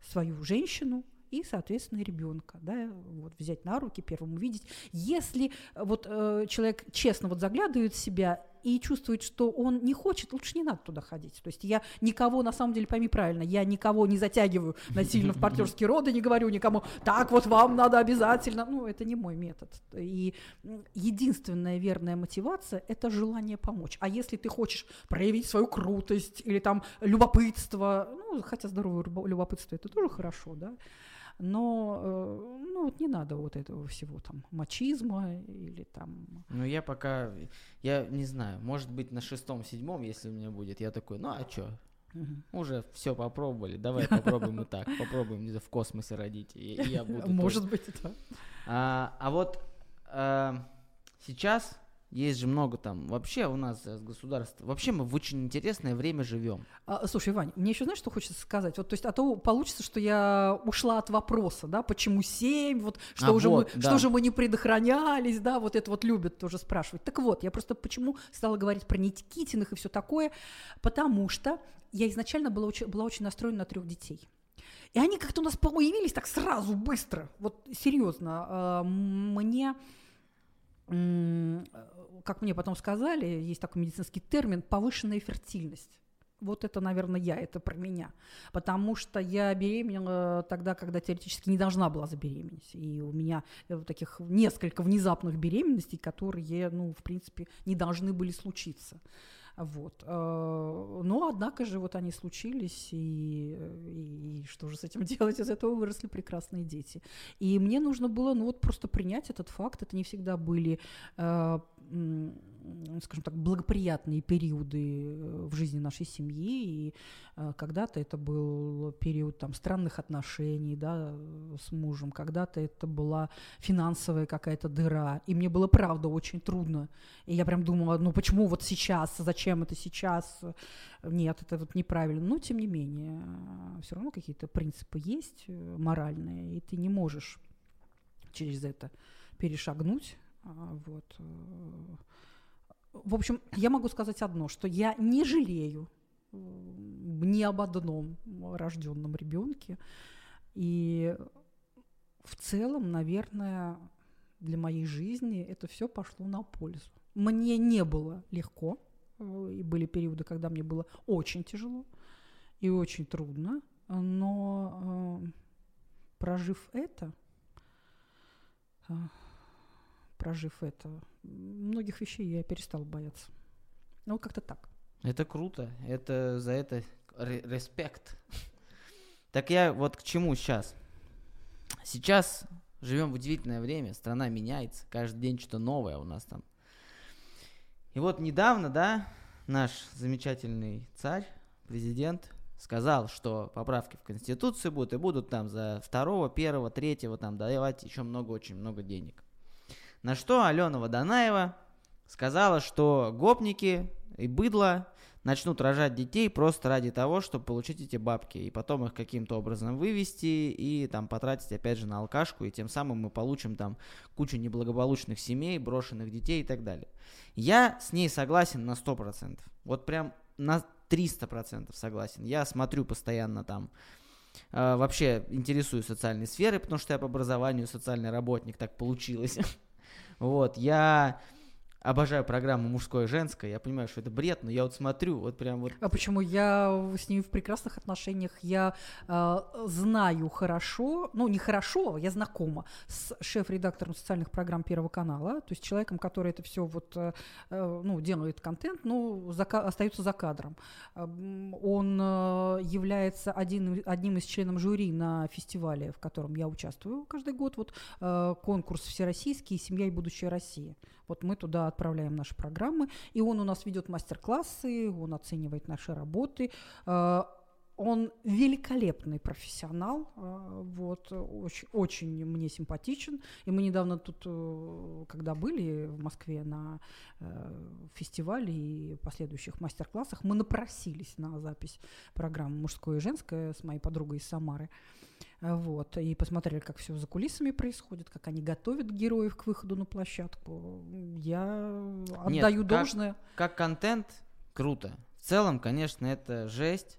свою женщину, и, соответственно, ребенка, да, вот взять на руки, первым увидеть. Если э, вот э, человек честно вот заглядывает в себя и чувствует, что он не хочет, лучше не надо туда ходить. То есть я никого, на самом деле, пойми правильно, я никого не затягиваю насильно в партнерские роды, не говорю никому, так вот вам надо обязательно. Ну, это не мой метод. И единственная верная мотивация – это желание помочь. А если ты хочешь проявить свою крутость или там любопытство, ну, хотя здоровое любопытство – это тоже хорошо, да, но э, ну, вот не надо вот этого всего там мачизма или там... Ну, я пока, я не знаю, может быть, на шестом-седьмом, если у меня будет, я такой, ну, а чё, Мгм. Уже все попробовали, давай попробуем и так, попробуем в космосе родить, и, и я буду. Может тоже. быть, да. А, а вот а, сейчас есть же много там, вообще у нас э, государство, вообще мы в очень интересное время живем. А, слушай, Вань, мне еще знаешь, что хочется сказать? Вот, то есть, а то получится, что я ушла от вопроса, да, почему семь, вот, что, А, уже, вот, мы, да. что же мы не предохранялись, да, вот это вот любят тоже спрашивать. Так вот, я просто почему стала говорить про Никитиных и все такое, потому что я изначально была, очень- была очень настроена на трех детей. И они как-то у нас появились так сразу, быстро. Вот серьезно, а, мне, как мне потом сказали, есть такой медицинский термин, повышенная фертильность. Вот это, наверное, я, это про меня. Потому что я беременела тогда, когда теоретически не должна была забеременеть. И у меня э, таких несколько внезапных беременностей, которые, ну, в принципе, не должны были случиться. Вот. э, Но, однако же, вот они случились, и, и что же с этим делать? Из этого выросли прекрасные дети. И мне нужно было, ну, вот просто принять этот факт. Это не всегда были, э, скажем так, благоприятные периоды э, в жизни нашей семьи. И э, когда-то это был период там странных отношений, да, э, с мужем, когда-то это была финансовая какая-то дыра. И мне было, правда, очень трудно и я прям думала, ну почему вот сейчас, зачем это сейчас? Нет, это вот неправильно. Но тем не менее, все равно какие-то принципы есть моральные, и ты не можешь через это перешагнуть. А, Вот. э. В общем, я могу сказать одно, что я не жалею э, ни об одном рожденном ребенке. И в целом, наверное, для моей жизни это все пошло на пользу. Мне не было легко, э, и были периоды, когда мне было очень тяжело и очень трудно, но прожив это, прожив это, многих вещей я перестала бояться. Ну, как-то так. Это круто, это за это ре- респект. Так я вот к чему сейчас? Сейчас живем в удивительное время, страна меняется, каждый день что-то новое у нас там. И вот недавно, да, наш замечательный царь, президент, сказал, что поправки в Конституцию будут, и будут там за второго, первого, третьего там давать еще много, очень много денег. На что Алена Водонаева сказала, что гопники и быдло начнут рожать детей просто ради того, чтобы получить эти бабки, и потом их каким-то образом вывести и там потратить опять же на алкашку, и тем самым мы получим там кучу неблагополучных семей, брошенных детей и так далее. Я с ней согласен на 100%. Вот прям на 300% согласен. Я смотрю постоянно там э, вообще интересуюсь социальной сферой, потому что я по образованию социальный работник, так получилось. Вот, я обожаю программу мужское и женское, я понимаю, что это бред, но я вот смотрю, вот прям вот... А почему я с ними в прекрасных отношениях? Я э, знаю хорошо, ну не хорошо, я знакома с шеф-редактором социальных программ Первого канала, то есть человеком, который это все вот, э, э, ну, делает контент, но за, остается за кадром. Эм, Он э, является один, одним из членов жюри на фестивале, в котором я участвую каждый год. Вот э, конкурс всероссийский «Семья и будущее России». Вот мы туда отправляем наши программы, и он у нас ведет мастер-классы, он оценивает наши работы. Э, Он великолепный профессионал, э, вот, очень, очень мне симпатичен. И мы недавно тут, э, когда были в Москве на фестивале и последующих мастер-классах, мы напросились на запись программы «Мужское и женское» с моей подругой из Самары. Э, Вот, и посмотрели, как все за кулисами происходит, как они готовят героев к выходу на площадку. Я Нет, отдаю как- должное. Как контент, круто. В целом, конечно, это жесть.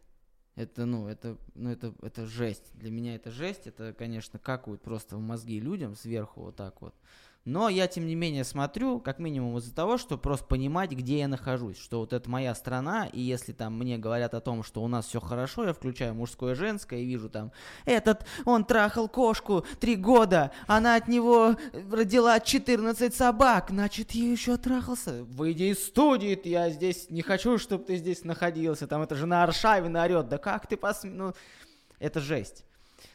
Это, ну, это, ну, это, это жесть. Для меня это жесть. Это, конечно, какают просто в мозги людям сверху вот так вот. Но я, тем не менее, смотрю, как минимум из-за того, чтобы просто понимать, где я нахожусь. Что вот это моя страна, и если там мне говорят о том, что у нас все хорошо, я включаю мужское и женское и вижу там, этот, он трахал кошку три года, она от него родила 14 собак, значит, я еще трахался. Выйди из студии, я здесь не хочу, чтобы ты здесь находился. Там эта жена Аршавина орет, да как ты посмел? Ну, это жесть.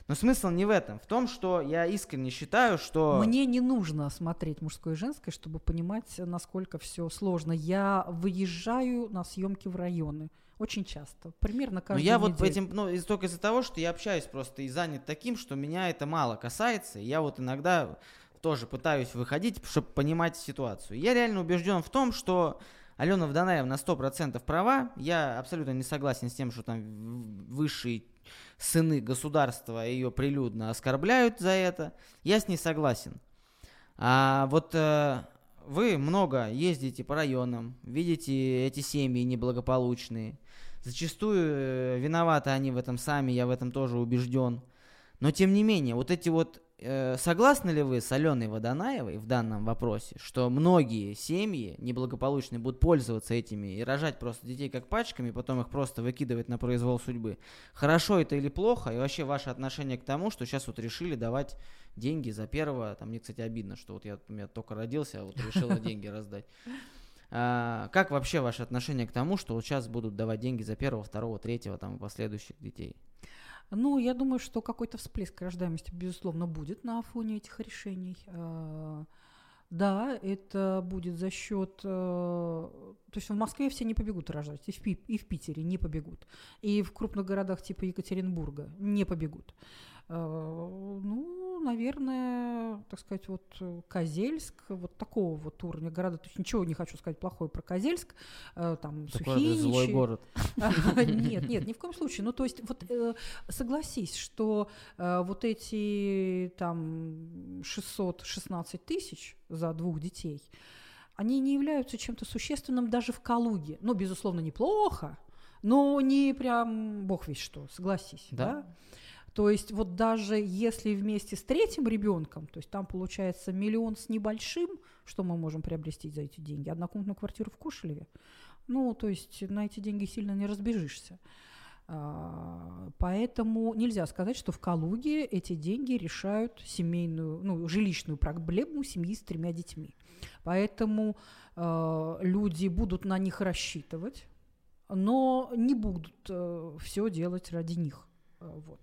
Но смысл не в этом. В том, что я искренне считаю, что... Мне не нужно смотреть мужское и женское, чтобы понимать, насколько все сложно. Я выезжаю на съемки в районы. Очень часто, примерно каждый Но я неделю. вот этим, ну, из, только из-за того, что я общаюсь просто и занят таким, что меня это мало касается, и я вот иногда тоже пытаюсь выходить, чтобы понимать ситуацию. Я реально убежден в том, что Алена Вданаева на 100% права. Я абсолютно не согласен с тем, что там высшие сыны государства ее прилюдно оскорбляют за это. Я с ней согласен. А вот э, вы много ездите по районам, видите эти семьи неблагополучные. Зачастую э, виноваты они в этом сами, я в этом тоже убежден. Но тем не менее, вот эти вот согласны ли вы с Аленой Водонаевой в данном вопросе, что многие семьи неблагополучные будут пользоваться этими и рожать просто детей как пачками, потом их просто выкидывать на произвол судьбы? Хорошо это или плохо? И вообще ваше отношение к тому, что сейчас вот решили давать деньги за первого, там мне, кстати, обидно, что вот я, меня только родился, а вот решила деньги раздать. А, как вообще ваше отношение к тому, что сейчас будут давать деньги за первого, второго, третьего, там, последующих детей? Ну, я думаю, что какой-то всплеск рождаемости, безусловно, будет на фоне этих решений. А, да, это будет за счет... Э, то есть в Москве все не побегут рожать, и в, и в Питере не побегут, и в крупных городах типа Екатеринбурга не побегут. Э, ну, наверное, так сказать, вот э, Козельск, вот такого вот уровня города. То есть ничего не хочу сказать плохое про Козельск, э, там Такой Сухиничи. злой город. Нет, нет, ни в коем случае. Ну, то есть вот согласись, что вот эти там 616 тысяч за двух детей, они не являются чем-то существенным даже в Калуге. Ну, безусловно, неплохо, но не прям бог весь что, согласись. Да. да? То есть вот даже если вместе с третьим ребенком, то есть там получается миллион с небольшим, что мы можем приобрести за эти деньги? Однокомнатную квартиру в Кушелеве? Ну, то есть на эти деньги сильно не разбежишься. А, поэтому нельзя сказать, что в Калуге эти деньги решают семейную, ну, жилищную проблему семьи с тремя детьми. Поэтому э, люди будут на них рассчитывать, но не будут э, все делать ради них. Вот.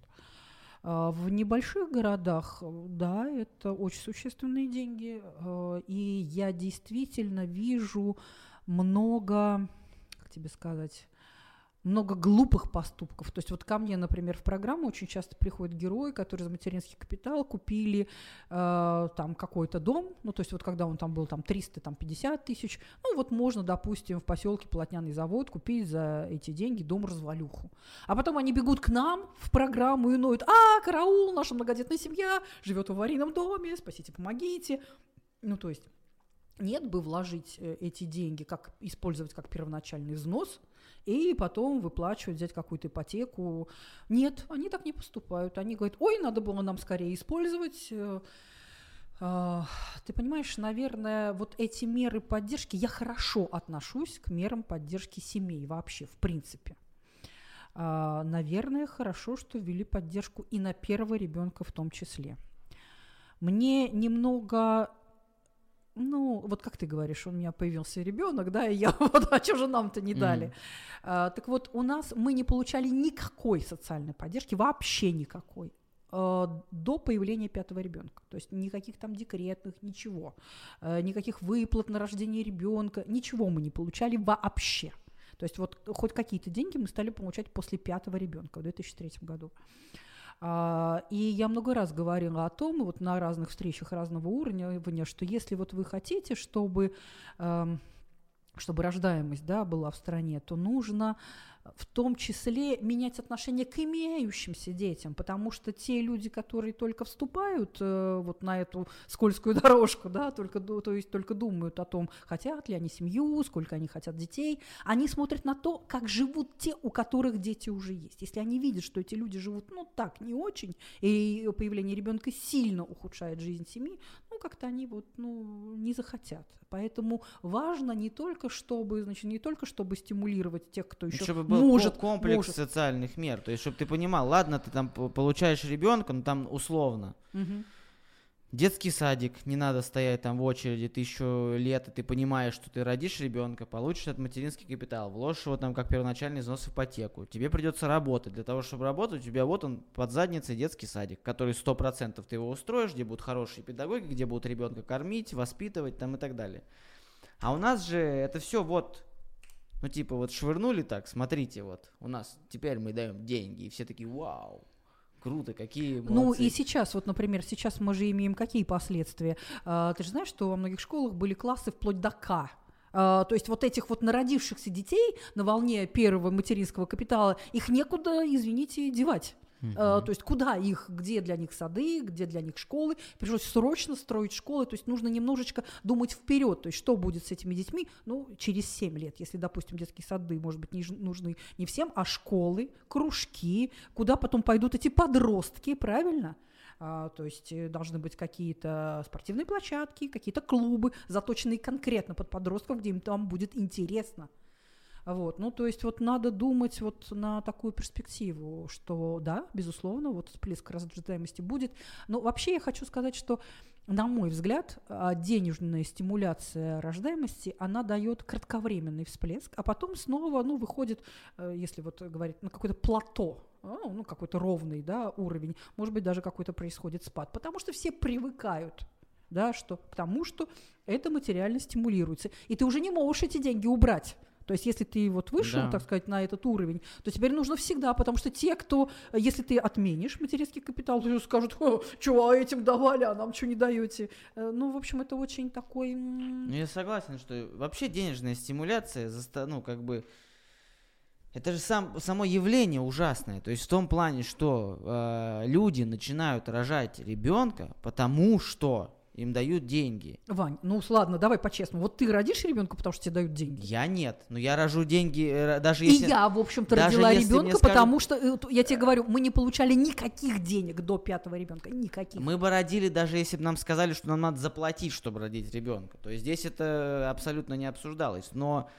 А, в небольших городах, да, это очень существенные деньги, а, и я действительно вижу много, как тебе сказать, много глупых поступков. То есть вот ко мне, например, в программу очень часто приходят герои, которые за материнский капитал купили э, там какой-то дом, ну то есть вот когда он там был там 350 тысяч, ну вот можно, допустим, в поселке Полотняный завод купить за эти деньги дом-развалюху. А потом они бегут к нам в программу и ноют, а, караул, наша многодетная семья живет в аварийном доме, спасите, помогите. Ну то есть нет бы вложить э, эти деньги, как использовать как первоначальный взнос – и потом выплачивать, взять какую-то ипотеку. Нет, они так не поступают. Они говорят, ой, надо было нам скорее использовать. Э, а, ты понимаешь, наверное, вот эти меры поддержки, я хорошо отношусь к мерам поддержки семей вообще, в принципе. А, наверное, хорошо, что ввели поддержку и на первого ребенка в том числе. Мне немного ну, вот как ты говоришь, у меня появился ребенок, да, и я вот, а что же нам-то не дали? Mm. А, так вот, у нас мы не получали никакой социальной поддержки, вообще никакой а, до появления пятого ребенка. То есть никаких там декретных, ничего, а, никаких выплат на рождение ребенка, ничего мы не получали вообще. То есть вот хоть какие-то деньги мы стали получать после пятого ребенка в 2003 году. А, и я много раз говорила о том, вот на разных встречах разного уровня, что если вот вы хотите, чтобы эм, чтобы рождаемость да, была в стране, то нужно в том числе менять отношение к имеющимся детям, потому что те люди, которые только вступают э, вот на эту скользкую дорожку, да, только, то есть только думают о том, хотят ли они семью, сколько они хотят детей, они смотрят на то, как живут те, у которых дети уже есть. Если они видят, что эти люди живут, ну, так, не очень, и появление ребенка сильно ухудшает жизнь семьи, как-то они вот, ну, не захотят. Поэтому важно не только чтобы, значит, не только чтобы стимулировать тех, кто еще чтобы был может, комплекс может. социальных мер, то есть чтобы ты понимал, ладно, ты там получаешь ребенка, но там условно. Угу Детский садик, не надо стоять там в очереди тысячу лет, и ты понимаешь, что ты родишь ребенка, получишь этот материнский капитал, вложишь его там как первоначальный взнос в ипотеку. Тебе придется работать. Для того, чтобы работать, у тебя вот он под задницей детский садик, который сто процентов ты его устроишь, где будут хорошие педагоги, где будут ребенка кормить, воспитывать там и так далее. А у нас же это все вот, ну типа вот швырнули так, смотрите, вот у нас теперь мы даем деньги, и все такие, вау, Круто, какие молодцы. Ну и сейчас, вот, например, сейчас мы же имеем какие последствия? А, ты же знаешь, что во многих школах были классы вплоть до К. Uh, то есть вот этих вот народившихся детей на волне первого материнского капитала, их некуда, извините, девать. Uh-huh. то есть куда их, где для них сады, где для них школы. Пришлось срочно строить школы, то есть нужно немножечко думать вперед, то есть что будет с этими детьми, ну, через 7 лет, если, допустим, детские сады, может быть, не нужны не всем, а школы, кружки, куда потом пойдут эти подростки, правильно? А, то есть э, должны быть какие-то спортивные площадки, какие-то клубы, заточенные конкретно под подростков, где им там будет интересно. Вот, ну, то есть вот надо думать вот на такую перспективу, что да, безусловно, вот всплеск рождаемости будет. Но вообще я хочу сказать, что на мой взгляд, а, денежная стимуляция рождаемости, она дает кратковременный всплеск, а потом снова, ну, выходит, э, если вот говорить, на какое-то плато, а, ну, какой-то ровный, да, уровень, может быть, даже какой-то происходит спад, потому что все привыкают да, что, к тому, что это материально стимулируется. И ты уже не можешь эти деньги убрать. То есть, если ты вот вышел, да. так сказать, на этот уровень, то теперь нужно всегда, потому что те, кто, если ты отменишь материнский капитал, то скажут, что, а этим давали, а нам что не даете. Э, ну, в общем, это очень такой... Ну, я согласен, что вообще денежная стимуляция, ну, как бы, это же сам, само явление ужасное. То есть в том плане, что э, люди начинают рожать ребенка, потому что им дают деньги. Вань, ну ладно, давай по-честному. Вот ты родишь ребенка, потому что тебе дают деньги? Я нет, но я рожу деньги, э, даже если... И я, в общем-то, родила ребенка, скажут... потому что, э, я тебе говорю, мы не получали никаких денег до пятого ребенка, никаких. Мы бы родили, даже если бы нам сказали, что нам надо заплатить, чтобы родить ребенка. То есть здесь это абсолютно не обсуждалось. Но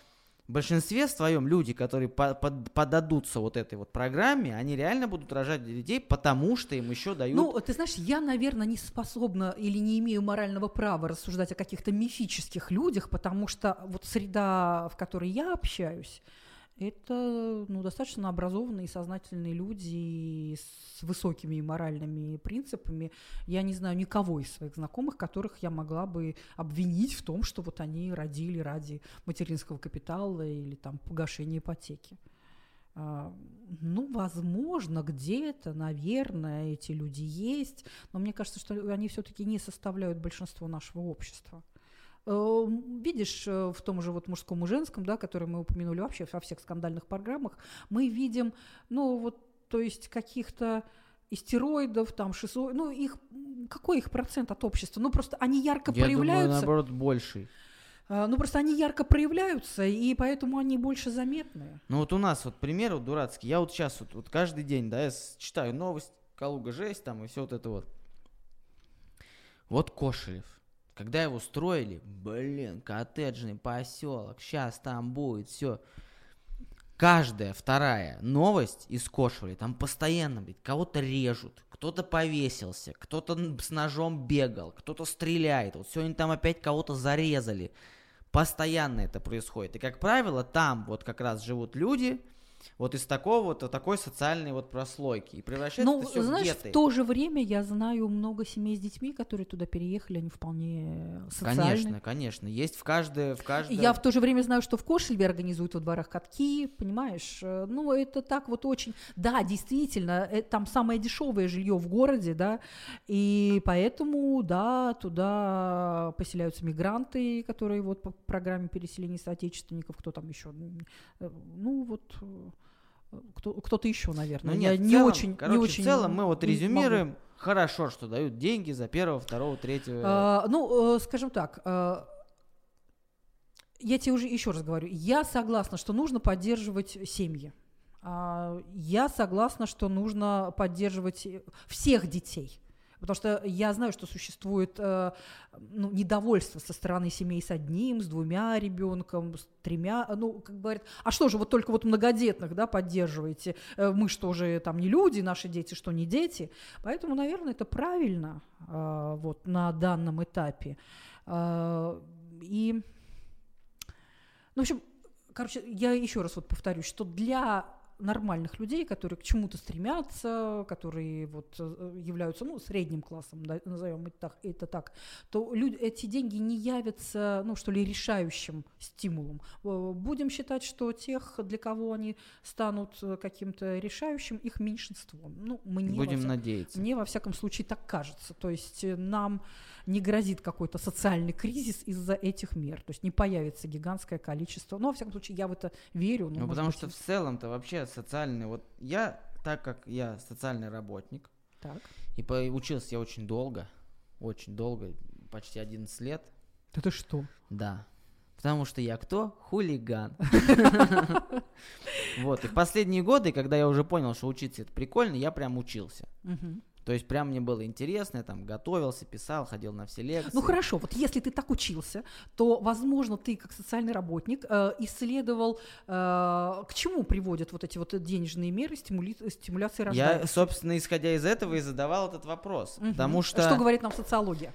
в большинстве своем люди, которые по под подадутся вот этой вот программе, они реально будут рожать детей, потому что им еще дают... Ну, ты знаешь, я, наверное, не способна или не имею морального права рассуждать о каких-то мифических людях, потому что вот среда, в которой я общаюсь, это ну, достаточно образованные и сознательные люди с высокими моральными принципами. Я не знаю никого из своих знакомых, которых я могла бы обвинить в том, что вот они родили ради материнского капитала или там погашения ипотеки. А, ну, возможно, где-то, наверное, эти люди есть, но мне кажется, что они все-таки не составляют большинство нашего общества. Э, видишь, э, в том же вот мужском и женском, да, который мы упомянули вообще во всех скандальных программах, мы видим, ну вот, то есть каких-то истероидов, там, шизо... ну, их, какой их процент от общества? Ну, просто они ярко Я проявляются. Думаю, наоборот, больший. А, ну, просто они ярко проявляются, и поэтому они больше заметны. Ну, вот у нас вот пример вот дурацкий. Я вот сейчас вот, вот каждый день, да, я читаю новость, Калуга жесть там и все вот это вот. Вот Кошелев. Когда его строили, блин, коттеджный поселок, сейчас там будет все. Каждая вторая новость из Кошевали, там постоянно, блядь, кого-то режут, кто-то повесился, кто-то с ножом бегал, кто-то стреляет. Вот сегодня там опять кого-то зарезали. Постоянно это происходит. И, как правило, там вот как раз живут люди, вот из такого вот такой социальной вот прослойки и превращается ну, все знаешь, в геты. в то же время я знаю много семей с детьми, которые туда переехали, они вполне социальные. Конечно, конечно, есть в каждой, в каждой. Я в то же время знаю, что в Кошельбе организуют во дворах катки, понимаешь? Э, ну это так вот очень, да, действительно, это там самое дешевое жилье в городе, да, и поэтому, да, туда поселяются мигранты, которые вот по программе переселения соотечественников, кто там еще, э, ну вот э, кто, кто-то еще, наверное. Ну, нет, Я не целом, очень, короче, не очень. В целом мы вот резюмируем. Могу. Хорошо, что дают деньги за первого, второго, третьего. А, ну, э, скажем так. Э, я тебе уже еще раз говорю. Я согласна, что нужно поддерживать семьи. А, я согласна, что нужно поддерживать всех детей Потому что я знаю, что существует э, ну, недовольство со стороны семей с одним, с двумя ребенком, с тремя, ну, как говорят, а что же, вот только вот многодетных, да, поддерживаете, э, мы что же там не люди, наши дети что не дети, поэтому, наверное, это правильно э, вот на данном этапе. И, ну, в общем, короче, я еще раз вот повторюсь, что для нормальных людей, которые к чему-то стремятся, которые вот э, являются ну, средним классом, да, назовем это так, это так то люди, эти деньги не явятся, ну, что ли, решающим стимулом. Будем считать, что тех, для кого они станут э, каким-то решающим, их меньшинством. Ну, мне Будем во надеяться. Мне, во всяком случае, так кажется. То есть э, нам не грозит какой-то социальный кризис из-за этих мер. То есть не появится гигантское количество. Ну, во всяком случае, я в это верю. Ну, потому быть, что в целом-то вообще социальный... Вот я, так как я социальный работник, так. и поучился я очень долго, очень долго, почти 11 лет. Это что? Да. Потому что я кто? Хулиган. Вот, и в последние годы, когда я уже понял, что учиться это прикольно, я прям учился. То есть прям мне было интересно, я там готовился, писал, ходил на все лекции. Ну хорошо, вот если ты так учился, то, возможно, ты как социальный работник э, исследовал, э, к чему приводят вот эти вот денежные меры стимули... стимуляции рождаемости. Я, собственно, исходя из этого и задавал этот вопрос, угу. потому что... Что говорит нам социология?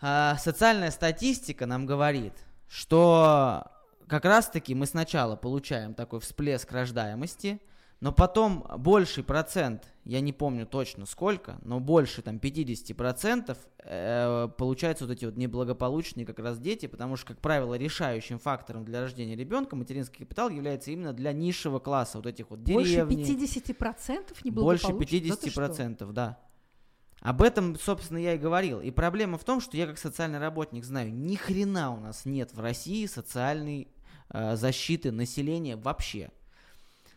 Э, социальная статистика нам говорит, что как раз-таки мы сначала получаем такой всплеск рождаемости, но потом больший процент, я не помню точно сколько, но больше там 50% э, получаются вот эти вот неблагополучные как раз дети, потому что, как правило, решающим фактором для рождения ребенка материнский капитал является именно для низшего класса, вот этих вот деревни. Больше 50% неблагополучных? Больше 50%, да, да. Об этом, собственно, я и говорил. И проблема в том, что я как социальный работник знаю, ни хрена у нас нет в России социальной э, защиты населения вообще.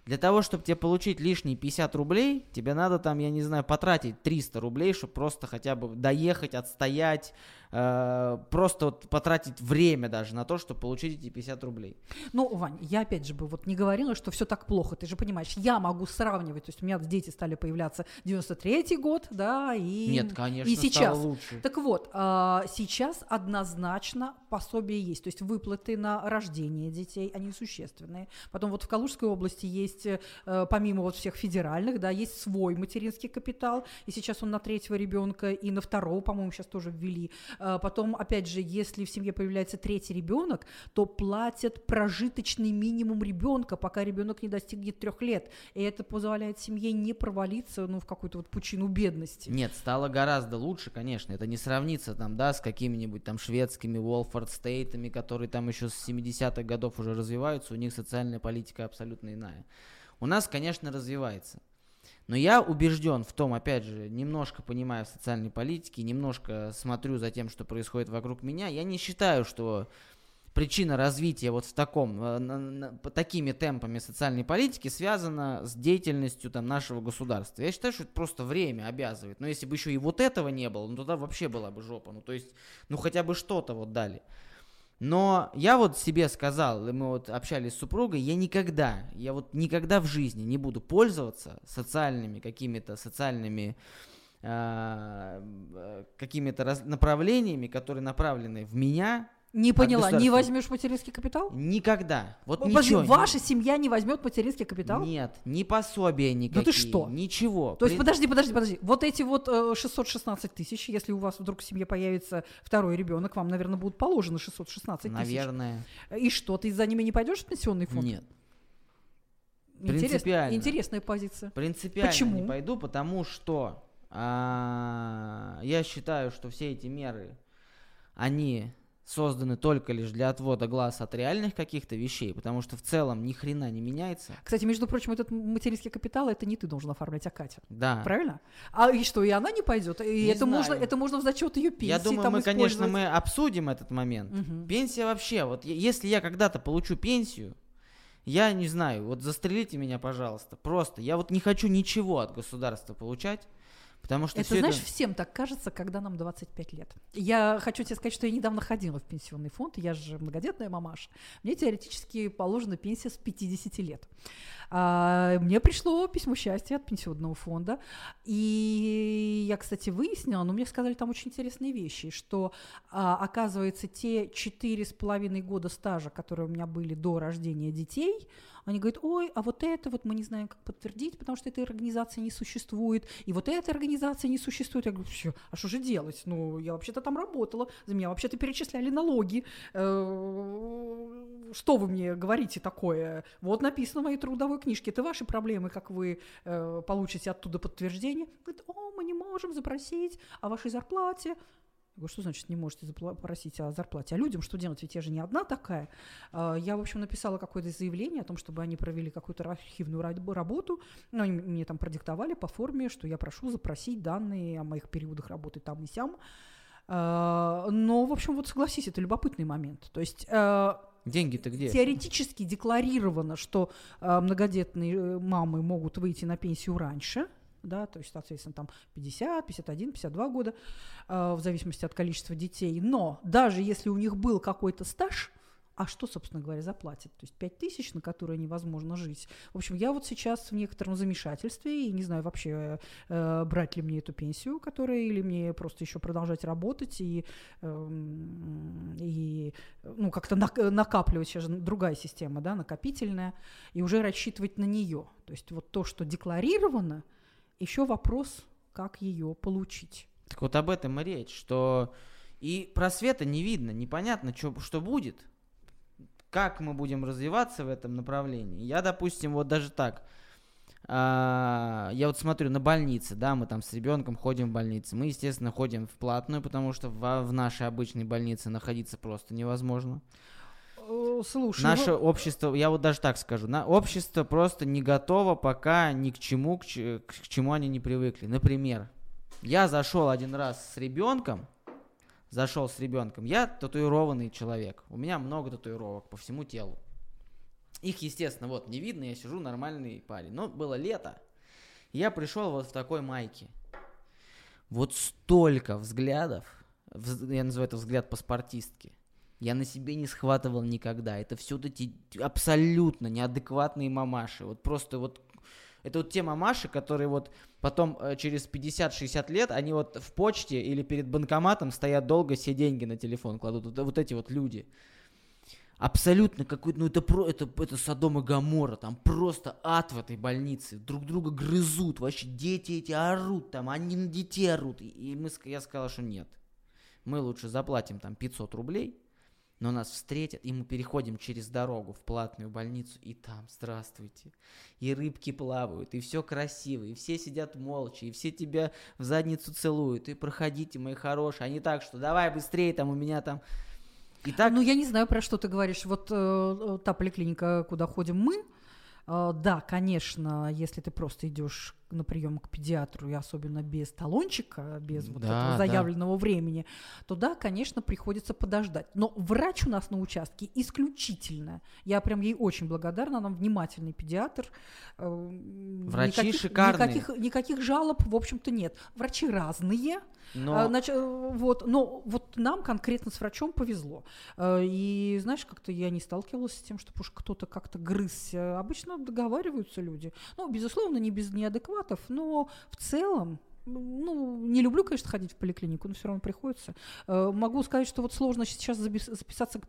Для того, чтобы тебе получить лишние 50 рублей, тебе надо там, я не знаю, потратить 300 рублей, чтобы просто хотя бы доехать, отстоять, э, просто вот потратить время даже на то, чтобы получить эти 50 рублей. Ну, Вань, я опять же бы вот не говорила, что все так плохо. Ты же понимаешь, я могу сравнивать. То есть у меня дети стали появляться 93-й год, да, и, Нет, конечно, и сейчас. Стало лучше. Так вот, э, сейчас однозначно пособие есть. То есть выплаты на рождение детей, они существенные. Потом вот в Калужской области есть, э, помимо вот всех федеральных, да, есть свой материнский капитал. И сейчас он на третьего ребенка и на второго, по-моему, сейчас тоже ввели. А, потом, опять же, если в семье появляется третий ребенок, то платят прожиточный минимум ребенка, пока ребенок не достигнет трех лет. И это позволяет семье не провалиться ну, в какую-то вот пучину бедности. Нет, стало гораздо лучше, конечно. Это не сравнится там, да, с какими-нибудь там шведскими Уолфорд Стейтами, которые там еще с 70-х годов уже развиваются. У них социальная политика абсолютно иная. У нас, конечно, развивается. Но я убежден в том, опять же, немножко понимая в социальной политике, немножко смотрю за тем, что происходит вокруг меня, я не считаю, что причина развития вот в таком, э, такими темпами социальной политики связана с деятельностью там, нашего государства. Я считаю, что это просто время обязывает. Но если бы еще и вот этого не было, ну тогда вообще была бы жопа. Ну то есть, ну хотя бы что-то вот дали. Но я вот себе сказал, мы вот общались с супругой, я никогда, я вот никогда в жизни не буду пользоваться социальными какими-то социальными э какими-то направлениями, которые направлены в меня, не поняла, не возьмешь материнский капитал? Никогда. Вот Подожди, ничего. ваша семья не возьмет материнский капитал? Нет, ни пособия никакие. Да ты что? Ничего. То есть, подожди, подожди, подожди. Вот эти вот э, 616 тысяч, если у вас вдруг в семье появится второй ребенок, вам, наверное, будут положены 616 тысяч. Наверное. И что, ты за ними не пойдешь в пенсионный фонд? Нет. Принципиально. Интересная позиция. Принципиально Почему? не пойду, потому что а, я считаю, что все эти меры, они созданы только лишь для отвода глаз от реальных каких-то вещей, потому что в целом ни хрена не меняется. Кстати, между прочим, этот материнский капитал это не ты должен оформлять, а Катя. Да. Правильно? А и что, и она не пойдет? И не это знаю. можно, это можно в зачет ее пенсии. Я думаю, мы, конечно, мы обсудим этот момент. Угу. Пенсия вообще, вот если я когда-то получу пенсию, я не знаю, вот застрелите меня, пожалуйста. Просто я вот не хочу ничего от государства получать. Потому что это, знаешь, всем так кажется, когда нам 25 лет. Я хочу тебе сказать, что я недавно ходила в пенсионный фонд, я же многодетная мамаша. Мне теоретически положена пенсия с 50 лет. А, мне пришло письмо счастья от пенсионного фонда, и я, кстати, выяснила, но мне сказали там очень интересные вещи, что, а, оказывается, те четыре с половиной года стажа, которые у меня были до рождения детей, они говорят, ой, а вот это вот мы не знаем, как подтвердить, потому что этой организации не существует, и вот эта организация не существует. Я говорю, все, а что же делать? Ну, я вообще-то там работала, за меня вообще-то перечисляли налоги. Э, что вы мне говорите такое? Вот написано в моей трудовой книжке, это ваши проблемы, как вы э, получите оттуда подтверждение. Говорит, о, мы не можем запросить о вашей зарплате говорю, что значит не можете запросить о зарплате? А людям что делать? Ведь я же не одна такая. А, я, в общем, написала какое-то заявление о том, чтобы они провели какую-то архивную работу. Ну, они мне там продиктовали по форме, что я прошу запросить данные о моих периодах работы там и сям. А, но, в общем, вот согласись, это любопытный момент. То есть... А, Деньги-то где? Теоретически декларировано, что многодетные э, мамы могут выйти на пенсию раньше – да, то есть, соответственно, там 50, 51, 52 года, э, в зависимости от количества детей. Но даже если у них был какой-то стаж, а что, собственно говоря, заплатят? То есть 5 тысяч, на которые невозможно жить. В общем, я вот сейчас в некотором замешательстве и не знаю вообще, э, брать ли мне эту пенсию, которая, или мне просто еще продолжать работать и, э, и ну, как-то накапливать, сейчас же другая система, да, накопительная, и уже рассчитывать на нее. То есть вот то, что декларировано – еще вопрос, как ее получить. Так вот об этом и речь, что и просвета не видно, непонятно, что, что будет, как мы будем развиваться в этом направлении. Я, допустим, вот даже так, а, я вот смотрю на больницы, да, мы там с ребенком ходим в больницы. Мы, естественно, ходим в платную, потому что в, в нашей обычной больнице находиться просто невозможно. Э, слушай, наше ну... общество, я вот даже так скажу, на общество просто не готово пока ни к чему, к, к чему они не привыкли. Например, я зашел один раз с ребенком, зашел с ребенком, я татуированный человек, у меня много татуировок по всему телу. Их, естественно, вот не видно, я сижу нормальный парень. Но было лето, я пришел вот в такой майке. Вот столько взглядов, я называю это взгляд паспортистки, я на себе не схватывал никогда. Это все эти абсолютно неадекватные мамаши. Вот просто вот это вот те мамаши, которые вот потом э, через 50-60 лет, они вот в почте или перед банкоматом стоят долго, все деньги на телефон кладут. Вот, вот эти вот люди. Абсолютно какой-то, ну это про, это, это Содом и Гамора, там просто ад в этой больнице, друг друга грызут, вообще дети эти орут, там они на детей орут. И, и мы, я сказал, что нет, мы лучше заплатим там 500 рублей, но нас встретят, и мы переходим через дорогу в платную больницу, и там, здравствуйте, и рыбки плавают, и все красиво, и все сидят молча, и все тебя в задницу целуют, и проходите, мои хорошие, а не так, что давай быстрее, там у меня там... И так... Ну, я не знаю, про что ты говоришь. Вот э, э та поликлиника, куда ходим мы, э, да, конечно, если ты просто идешь на прием к педиатру, и особенно без талончика, без вот этого заявленного да. времени, то да, конечно, приходится подождать. Но врач у нас на участке исключительно. Я прям ей очень благодарна, она внимательный педиатр. Э, Врачи никаких, шикарные. Никаких, никаких жалоб, в общем-то, нет. Врачи разные. Но... А, значит, вот, но вот нам конкретно с врачом повезло. Э, и знаешь, как-то я не сталкивалась с тем, чтобы уж кто-то как-то грызся. Обычно договариваются люди. Ну, безусловно, не без неадекватности препаратов, но в целом ну, не люблю, конечно, ходить в поликлинику, но все равно приходится. Э, могу сказать, что вот сложно сейчас записаться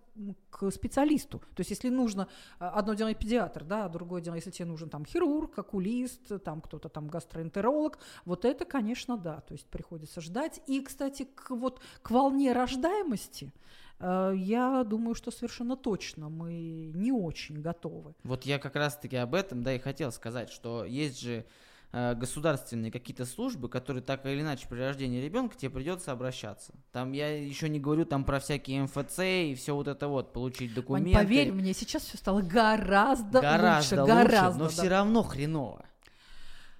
к специалисту. То есть, если нужно, э, одно дело педиатр, да, а другое дело, если тебе нужен там хирург, окулист, там кто-то там гастроэнтеролог, вот это, конечно, да, то есть приходится ждать. И, кстати, к, вот к волне рождаемости, э, я думаю, что совершенно точно мы не очень готовы. Вот я как раз-таки об этом, да, и хотел сказать, что есть же государственные какие-то службы, которые так или иначе при рождении ребенка тебе придется обращаться. Там я еще не говорю там про всякие МФЦ и все вот это вот, получить документы. Вань, поверь мне, сейчас все стало гораздо, гораздо лучше, лучше, гораздо, но да. все равно хреново.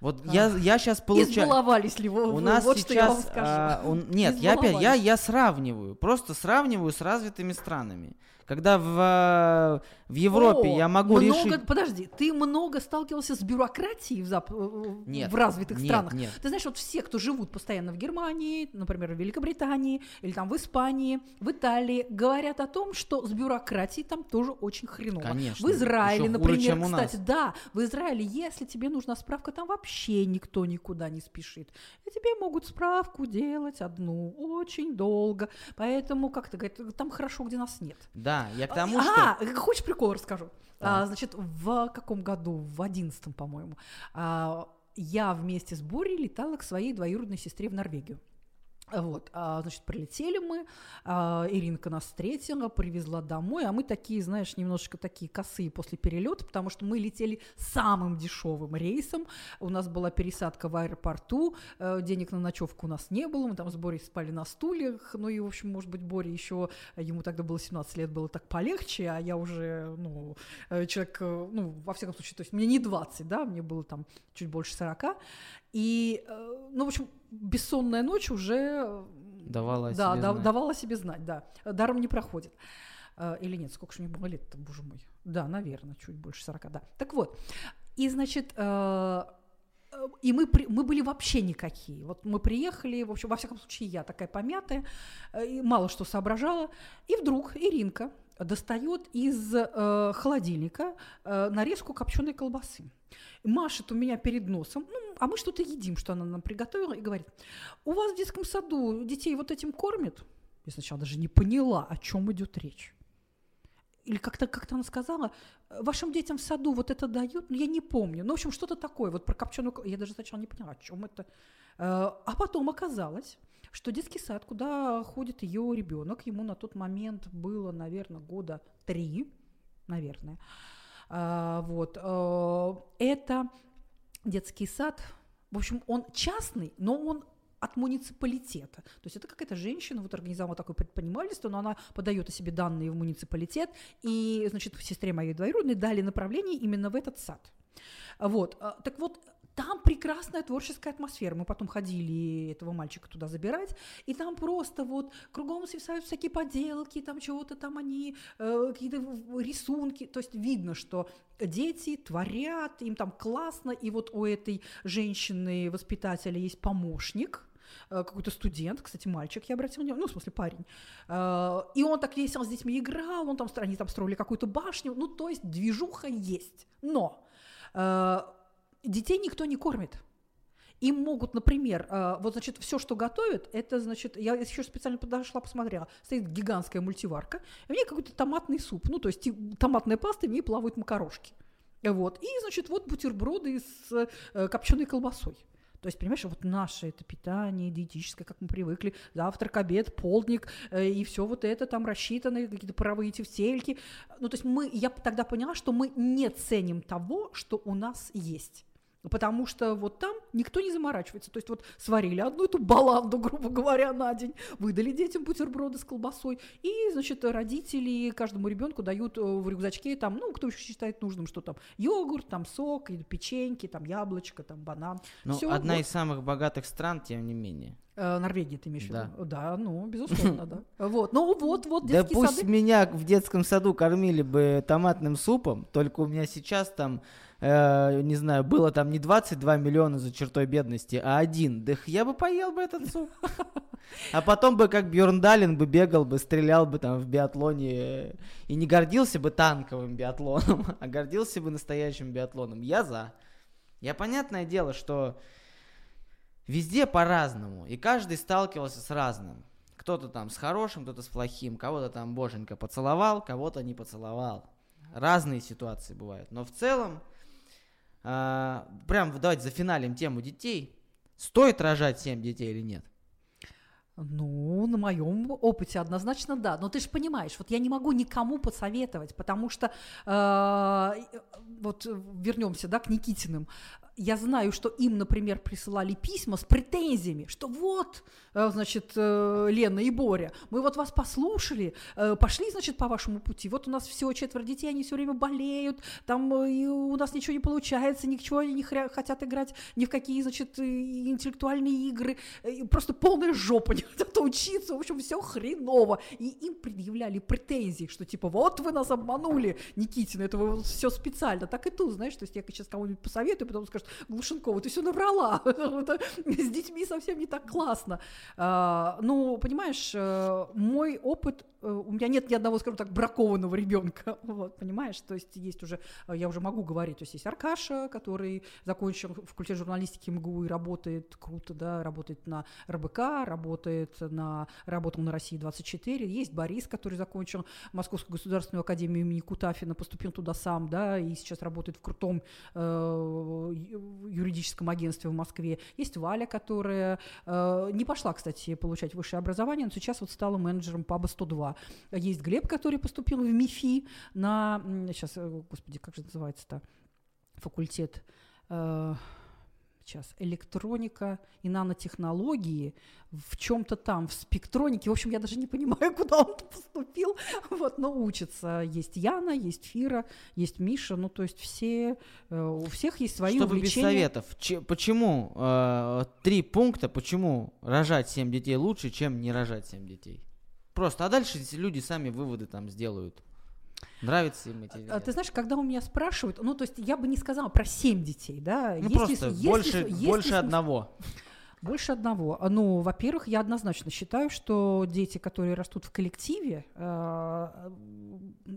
Вот а. я, я сейчас получаю... Избаловались ли вы? У нас вот сейчас... Что я вам скажу. А, он... Нет, я опять, я, я сравниваю, просто сравниваю с развитыми странами. Когда в, в Европе О, я могу много, решить... Подожди, ты много сталкивался с бюрократией в, зап... Нет, в развитых нет, странах? нет. Ты знаешь, вот все, кто живут постоянно в Германии, например, в Великобритании, или там в Испании, в Италии, говорят о том, что с бюрократией там тоже очень хреново. Конечно, В Израиле, хуже, например, чем у кстати, нас. да, в Израиле, если тебе нужна справка, там вообще никто никуда не спешит. И тебе могут справку делать одну очень долго. Поэтому, как ты говоришь, там хорошо, где нас нет. Да, я к тому, а, что... хочешь прикол расскажу? Да. А, значит, в каком году? В одиннадцатом, по-моему. а, я вместе с Борей летала к своей двоюродной сестре в Норвегию. Вот, а, значит, прилетели мы, а, Иринка нас встретила, привезла домой, а мы такие, знаешь, немножечко такие косые после перелета, потому что мы летели самым дешевым рейсом, у нас была пересадка в аэропорту, э, денег на ночевку у нас не было, мы там с Борей спали на стульях, ну и, в общем, может быть, Боря еще, ему тогда было 17 лет, было так полегче, а я уже, ну, э, человек, э, ну, во всяком случае, то есть мне не 20, да, мне было там чуть больше 40, и, ну, в общем, бессонная ночь уже э, Давала да, себе да, знать. давала себе знать, да. Даром не проходит. Э, Или нет, сколько же мне было лет-то, боже мой. Да, наверное, чуть больше 40, да. Так вот, и, значит, э, и мы, мы были вообще никакие. Вот мы приехали, в общем, во всяком случае, я такая помятая, и мало что соображала. И вдруг Иринка достает из э, холодильника э, нарезку копченой колбасы. Машет у меня перед носом, ну, а мы что-то едим, что она нам приготовила, и говорит, у вас в детском саду детей вот этим кормят? Я сначала даже не поняла, о чем идет речь. Или как-то как она сказала, «Э, вашим детям в саду вот это дают, ну, я не помню. Ну, в общем, что-то такое, вот про копченую... Я даже сначала не поняла, о чем это. Э, А потом оказалось, что детский сад, куда ходит ее ребенок, ему на тот момент было, наверное, года три, наверное. А, Вот. э, Это детский сад, в общем, он частный, но он от муниципалитета. То есть это какая-то женщина вот организовала такое предпринимательство, но она подает о себе данные в муниципалитет, и, значит, сестре моей двоюродной дали направление именно в этот сад. Вот. а, Так вот, там прекрасная творческая атмосфера. Мы потом ходили этого мальчика туда забирать, и там просто вот кругом свисают всякие поделки, там чего-то там они, э, какие-то рисунки. То есть видно, что дети творят, им там классно, и вот у этой женщины-воспитателя есть помощник, э, какой-то студент, кстати, мальчик, я обратила внимание, ну, в смысле, парень. Э, И он так весело с детьми играл, он там, они там строили какую-то башню, ну, то есть движуха есть. Но э, детей никто не кормит. Им могут, например, э, вот, значит, все, что готовят, это, значит, я еще специально подошла, посмотрела, стоит гигантская мультиварка, и в ней какой-то томатный суп, ну, то есть томатная паста, в ней плавают макарошки. Вот, и, значит, вот бутерброды с э, копченой колбасой. То есть, понимаешь, вот наше это питание диетическое, как мы привыкли, завтрак, обед, полдник, э, и все вот это там рассчитано, какие-то паровые тефтельки. Ну, то есть мы, я тогда поняла, что мы не ценим того, что у нас есть. Потому что вот там никто не заморачивается. То есть вот сварили одну эту баланду, грубо говоря, на день, выдали детям бутерброды с колбасой, и, значит, родители каждому ребенку дают э, в рюкзачке там, ну, кто еще считает нужным, что там йогурт, там сок, печеньки, там яблочко, там банан. Ну, Всё, одна вот. из самых богатых стран, тем не менее. Э, Норвегия ты имеешь в Да. виду? Да, ну, безусловно, да. Вот, ну вот, вот, Да детские пусть сады. меня в детском саду кормили бы томатным супом, только у меня сейчас там, э, не знаю, было там не 22 миллиона за чертой бедности, а один. Да я бы поел бы этот суп. А потом бы, как Бьерн Далин, бы бегал бы, стрелял бы там в биатлоне и не гордился бы танковым биатлоном, а гордился бы настоящим биатлоном. Я за. Я понятное дело, что везде по-разному, и каждый сталкивался с разным. Кто-то там с хорошим, кто-то с плохим, кого-то там боженька поцеловал, кого-то не поцеловал. Разные ситуации бывают. Но в целом, а, прям давайте зафиналим тему детей. Стоит рожать 7 детей или нет? Ну, на моем опыте однозначно да. Но ты же понимаешь, вот я не могу никому посоветовать, потому что э, вот вернемся, да, к Никитиным. Я знаю, что им, например, присылали письма с претензиями, что вот, э, значит, э, Лена и Боря, мы вот вас послушали, э, пошли, значит, по вашему пути. Вот у нас всего четверо детей, они все время болеют, там и у нас ничего не получается, ничего они не хотят играть ни в какие, значит, интеллектуальные игры, просто полная жопа, не хотят учиться, в общем, все хреново. И им предъявляли претензии, что типа вот вы нас обманули, Никитина, это вы все специально. Так и тут, знаешь, то есть я сейчас кому-нибудь посоветую, потом скажут, Глушенкова, ты все наврала, с детьми совсем не так классно. А, ну, понимаешь, э, мой опыт, э, у меня нет ни одного, скажем так, бракованного ребенка, вот, понимаешь, то есть есть уже, э, я уже могу говорить, то есть есть Аркаша, который закончил факультет журналистики МГУ и работает круто, да, работает на РБК, работает на, работал на России 24, есть Борис, который закончил Московскую государственную академию имени Кутафина, поступил туда сам, да, и сейчас работает в крутом э, юридическом агентстве в Москве. Есть Валя, которая э, не пошла, кстати, получать высшее образование, но сейчас вот стала менеджером паба 102. Есть Глеб, который поступил в МИФИ на... Сейчас, э, господи, как же называется-то? Факультет... Э, сейчас электроника и нанотехнологии в чем-то там, в спектронике. В общем, я даже не понимаю, куда он поступил. Вот, но учится. Есть Яна, есть Фира, есть Миша. Ну, то есть все, э, у всех есть свои Чтобы увлечения. без советов. Ч- почему э, три пункта, почему рожать семь детей лучше, чем не рожать семь детей? Просто, а дальше люди сами выводы там сделают. Нравится им эти а, Ты знаешь, когда у меня спрашивают, ну, то есть я бы не сказала про семь детей, да. Ну, если, просто если, больше, если, больше если, одного. Больше одного. Ну, во-первых, я однозначно считаю, что дети, которые растут в коллективе, э,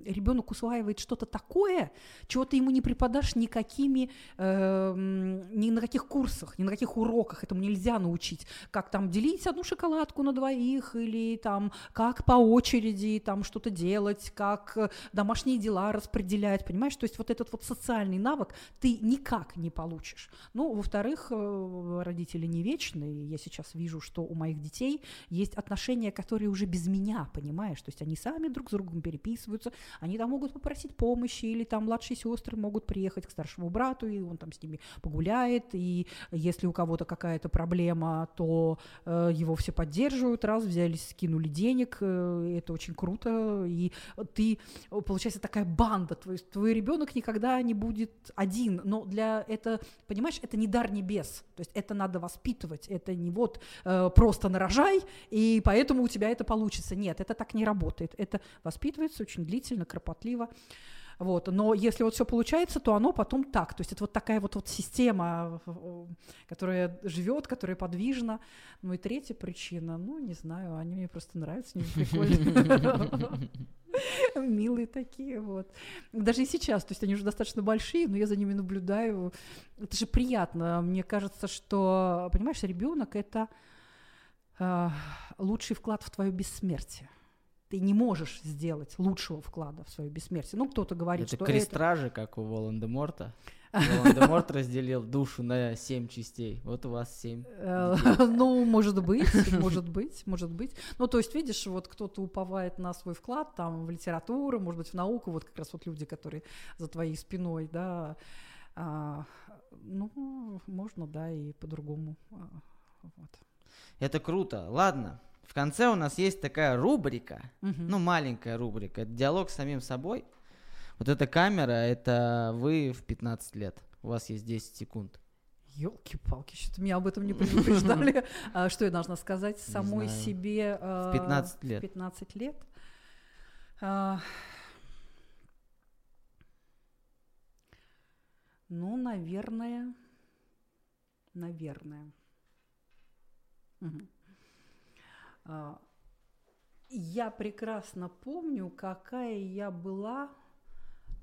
ребенок усваивает что-то такое, чего ты ему не преподашь никакими, э, ни на каких курсах, ни на каких уроках. Этому нельзя научить. Как там делить одну шоколадку на двоих, или там как по очереди там что-то делать, как домашние дела распределять, понимаешь? То есть вот этот вот социальный навык ты никак не получишь. Ну, во-вторых, э, родители не вечны, и я сейчас вижу, что у моих детей есть отношения, которые уже без меня, понимаешь, то есть они сами друг с другом переписываются, они там могут попросить помощи, или там младшие сестры могут приехать к старшему брату, и он там с ними погуляет, и если у кого-то какая-то проблема, то э, его все поддерживают, раз взялись, скинули денег, э, это очень круто, и ты, получается, такая банда, твой, твой ребенок никогда не будет один, но для это, понимаешь, это не дар небес, то есть это надо воспитывать, делать. Это не вот э, просто нарожай, и поэтому у тебя это получится. Нет, это так не работает. Это воспитывается очень длительно, кропотливо. Вот. Но если вот все получается, то оно потом так. То есть это вот такая вот, вот система, которая живет, которая подвижна. Ну и третья причина, ну не знаю, они мне просто нравятся, они прикольные. Милые такие, вот. Даже и сейчас, то есть они уже достаточно большие, но я за ними наблюдаю. Это же приятно. Мне кажется, что, понимаешь, ребенок это э, лучший вклад в твое бессмертие. Ты не можешь сделать лучшего вклада в свое бессмертие. Ну, кто-то говорит, это что крестражи, это... как у Волан-де-Морта. Волан-де-Морт разделил душу на семь частей. Вот у вас семь. Э, ну, может быть, может быть, может быть. Ну, то есть, видишь, вот кто-то уповает на свой вклад там в литературу, может быть, в науку, вот как раз вот люди, которые за твоей спиной, да, а, ну, можно, да, и по-другому. А, вот. Это круто. Ладно, в конце у нас есть такая рубрика, угу. ну, маленькая рубрика, это диалог с самим собой. Вот эта камера, это вы в 15 лет. У вас есть 10 секунд. Елки-палки, что-то меня об этом не предупреждали. А, что я должна сказать самой себе? В 15 а, лет. В 15 лет. А, ну, наверное, наверное. Я прекрасно помню, какая я была а,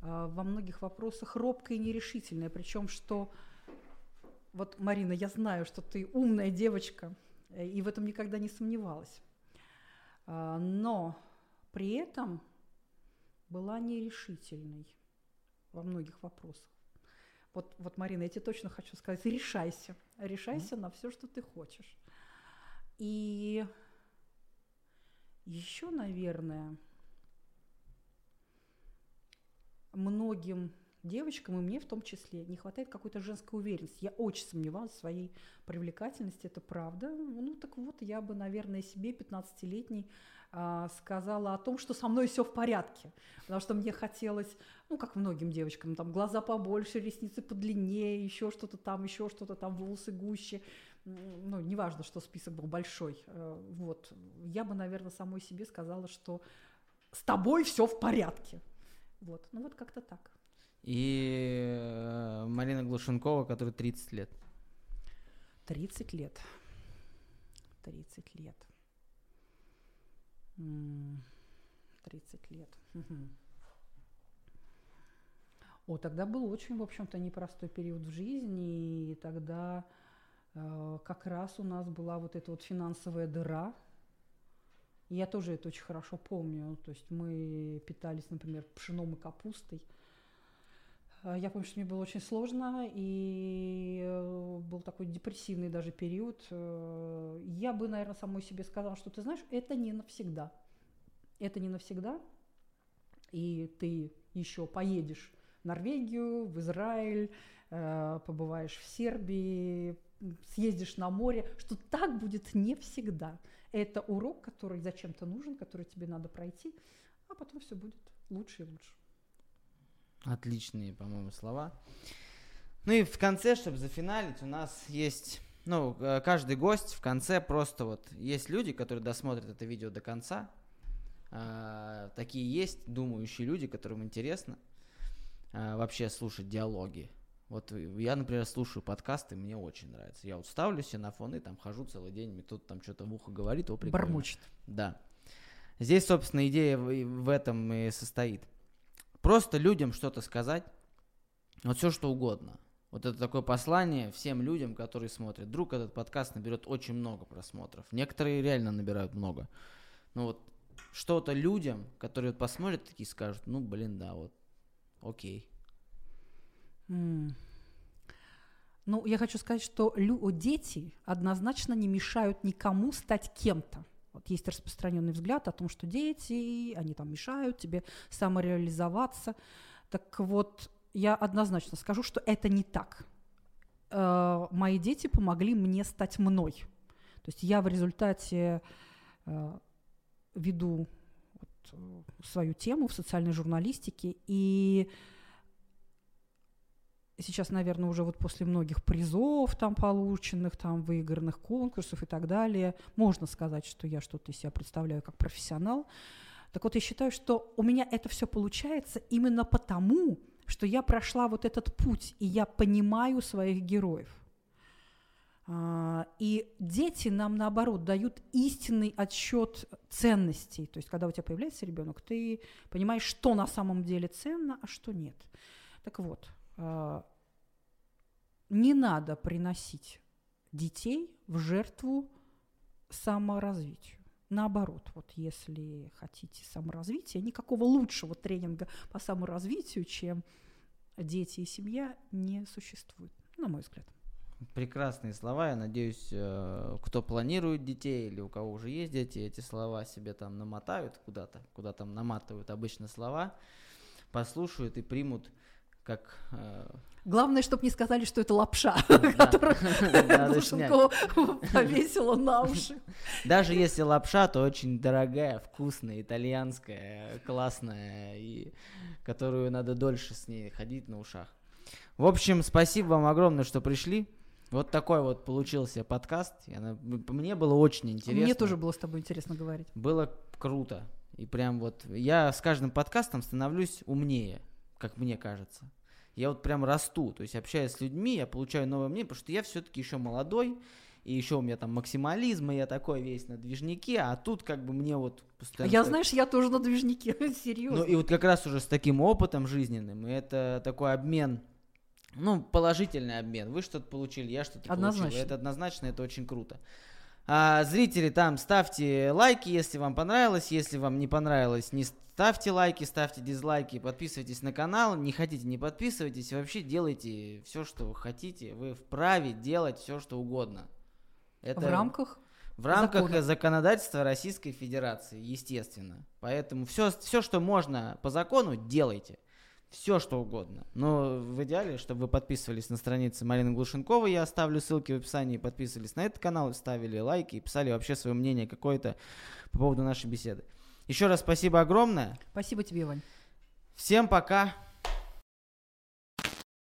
во многих вопросах робкая и нерешительная. Причем, что вот, Марина, я знаю, что ты умная девочка, э, и в этом никогда не сомневалась. А, но при этом была нерешительной во многих вопросах. Вот, вот, Марина, я тебе точно хочу сказать, решайся, решайся mm-hmm. на все, что ты хочешь. И еще, наверное, многим девочкам, и мне в том числе, не хватает какой-то женской уверенности. Я очень сомневалась в своей привлекательности, это правда. Ну так вот, я бы, наверное, себе 15-летней а, сказала о том, что со мной все в порядке. Потому что мне хотелось, ну, как многим девочкам, там глаза побольше, ресницы подлиннее, еще что-то там, еще что-то там, волосы гуще. Ну, неважно, что список был большой. Э, вот. Я бы, наверное, самой себе сказала, что с тобой все в порядке. Вот. Ну, вот как-то так и э, Марина Глушенкова, которой 30 лет. 30 лет. 30 лет. 30 лет. О, тогда был очень, в общем-то, непростой период в жизни, и тогда э, как раз у нас была вот эта вот финансовая дыра. И я тоже это очень хорошо помню. То есть мы питались, например, пшеном и капустой – Э, я помню, что мне было очень сложно, и э, был такой депрессивный даже период. Э, я бы, наверное, самой себе сказала, что ты знаешь, это не навсегда. Это не навсегда, и ты еще поедешь в Норвегию, в Израиль, побываешь в Сербии, съездишь на море, что так будет не всегда. Это урок, который зачем-то нужен, который тебе надо пройти, а потом все будет лучше и лучше. Отличные, по-моему, слова. Ну и в конце, чтобы зафиналить, у нас есть, ну, э, каждый гость в конце просто вот, есть люди, которые досмотрят это видео до конца, а, такие есть думающие люди, которым интересно а, вообще слушать диалоги. Вот я, например, слушаю подкасты, мне очень нравится. Я вот ставлю себе на фон и там хожу целый день, мне тут там что-то в ухо говорит, о, прикольно. Бормочет. Да. Здесь, собственно, идея в, этом и состоит. Просто людям что-то сказать, вот все что угодно. Вот это такое послание всем людям, которые смотрят. Вдруг этот подкаст наберет очень много просмотров. Некоторые реально набирают много. Но вот что-то людям, которые посмотрят, такие скажут, ну, блин, да, вот, окей. Mm. Ну, я хочу сказать, что лю- дети однозначно не мешают никому стать кем-то. Вот есть распространенный взгляд о том, что дети, они там мешают тебе самореализоваться. Так вот, я однозначно скажу, что это не так. Э, мои дети помогли мне стать мной. То есть я в результате э, веду вот, э, свою тему в социальной журналистике, и сейчас, наверное, уже вот после многих призов там полученных, там выигранных конкурсов и так далее, можно сказать, что я что-то из себя представляю как профессионал. Так вот, я считаю, что у меня это все получается именно потому, что я прошла вот этот путь, и я понимаю своих героев. А, и дети нам, наоборот, дают истинный отсчет ценностей. То есть, когда у тебя появляется ребенок, ты понимаешь, что на самом деле ценно, а что нет. Так вот, не надо приносить детей в жертву саморазвитию. Наоборот, вот если хотите саморазвития, никакого лучшего тренинга по саморазвитию, чем дети и семья, не существует, на мой взгляд. Прекрасные слова. Я надеюсь, э, кто планирует детей или у кого уже есть дети, эти слова себе там намотают куда-то, куда там наматывают обычно слова, послушают и примут как э, Главное, чтобы не сказали, что это лапша, которую Глушенкова повесила на уши. Даже если лапша, то очень дорогая, вкусная, итальянская, классная, и которую надо дольше с ней ходить на ушах. В общем, спасибо вам огромное, что пришли. Вот такой вот получился подкаст. Мне было очень интересно. Мне тоже было с тобой интересно говорить. Было круто. И прям вот я с каждым подкастом становлюсь умнее, как мне кажется я вот прям расту, то есть общаясь с людьми, я получаю новое мнение, потому что я все-таки еще молодой, и еще у меня там максимализм, и я такой весь на движнике, а тут как бы мне вот постоянно... Я, знаешь, я тоже на движнике, серьезно. Ну и вот как раз уже с таким опытом жизненным, и это такой обмен, ну, положительный обмен. Вы что-то получили, я что-то получил. Это однозначно, это очень круто. А, зрители, там ставьте лайки, если вам понравилось. Если вам не понравилось, не ставьте лайки, ставьте дизлайки, подписывайтесь на канал. Не хотите, не подписывайтесь. Вообще делайте все, что вы хотите. Вы вправе делать все, что угодно. Это в рамках в рамках закона. законодательства Российской Федерации, естественно. Поэтому все, все, что можно по закону, делайте. Все что угодно. Но в идеале, чтобы вы подписывались на страницы Марины Глушенковой, я оставлю ссылки в описании, подписывались на этот канал, ставили лайки и писали вообще свое мнение какое-то по поводу нашей беседы. Еще раз спасибо огромное. Спасибо тебе, Вань. Всем пока.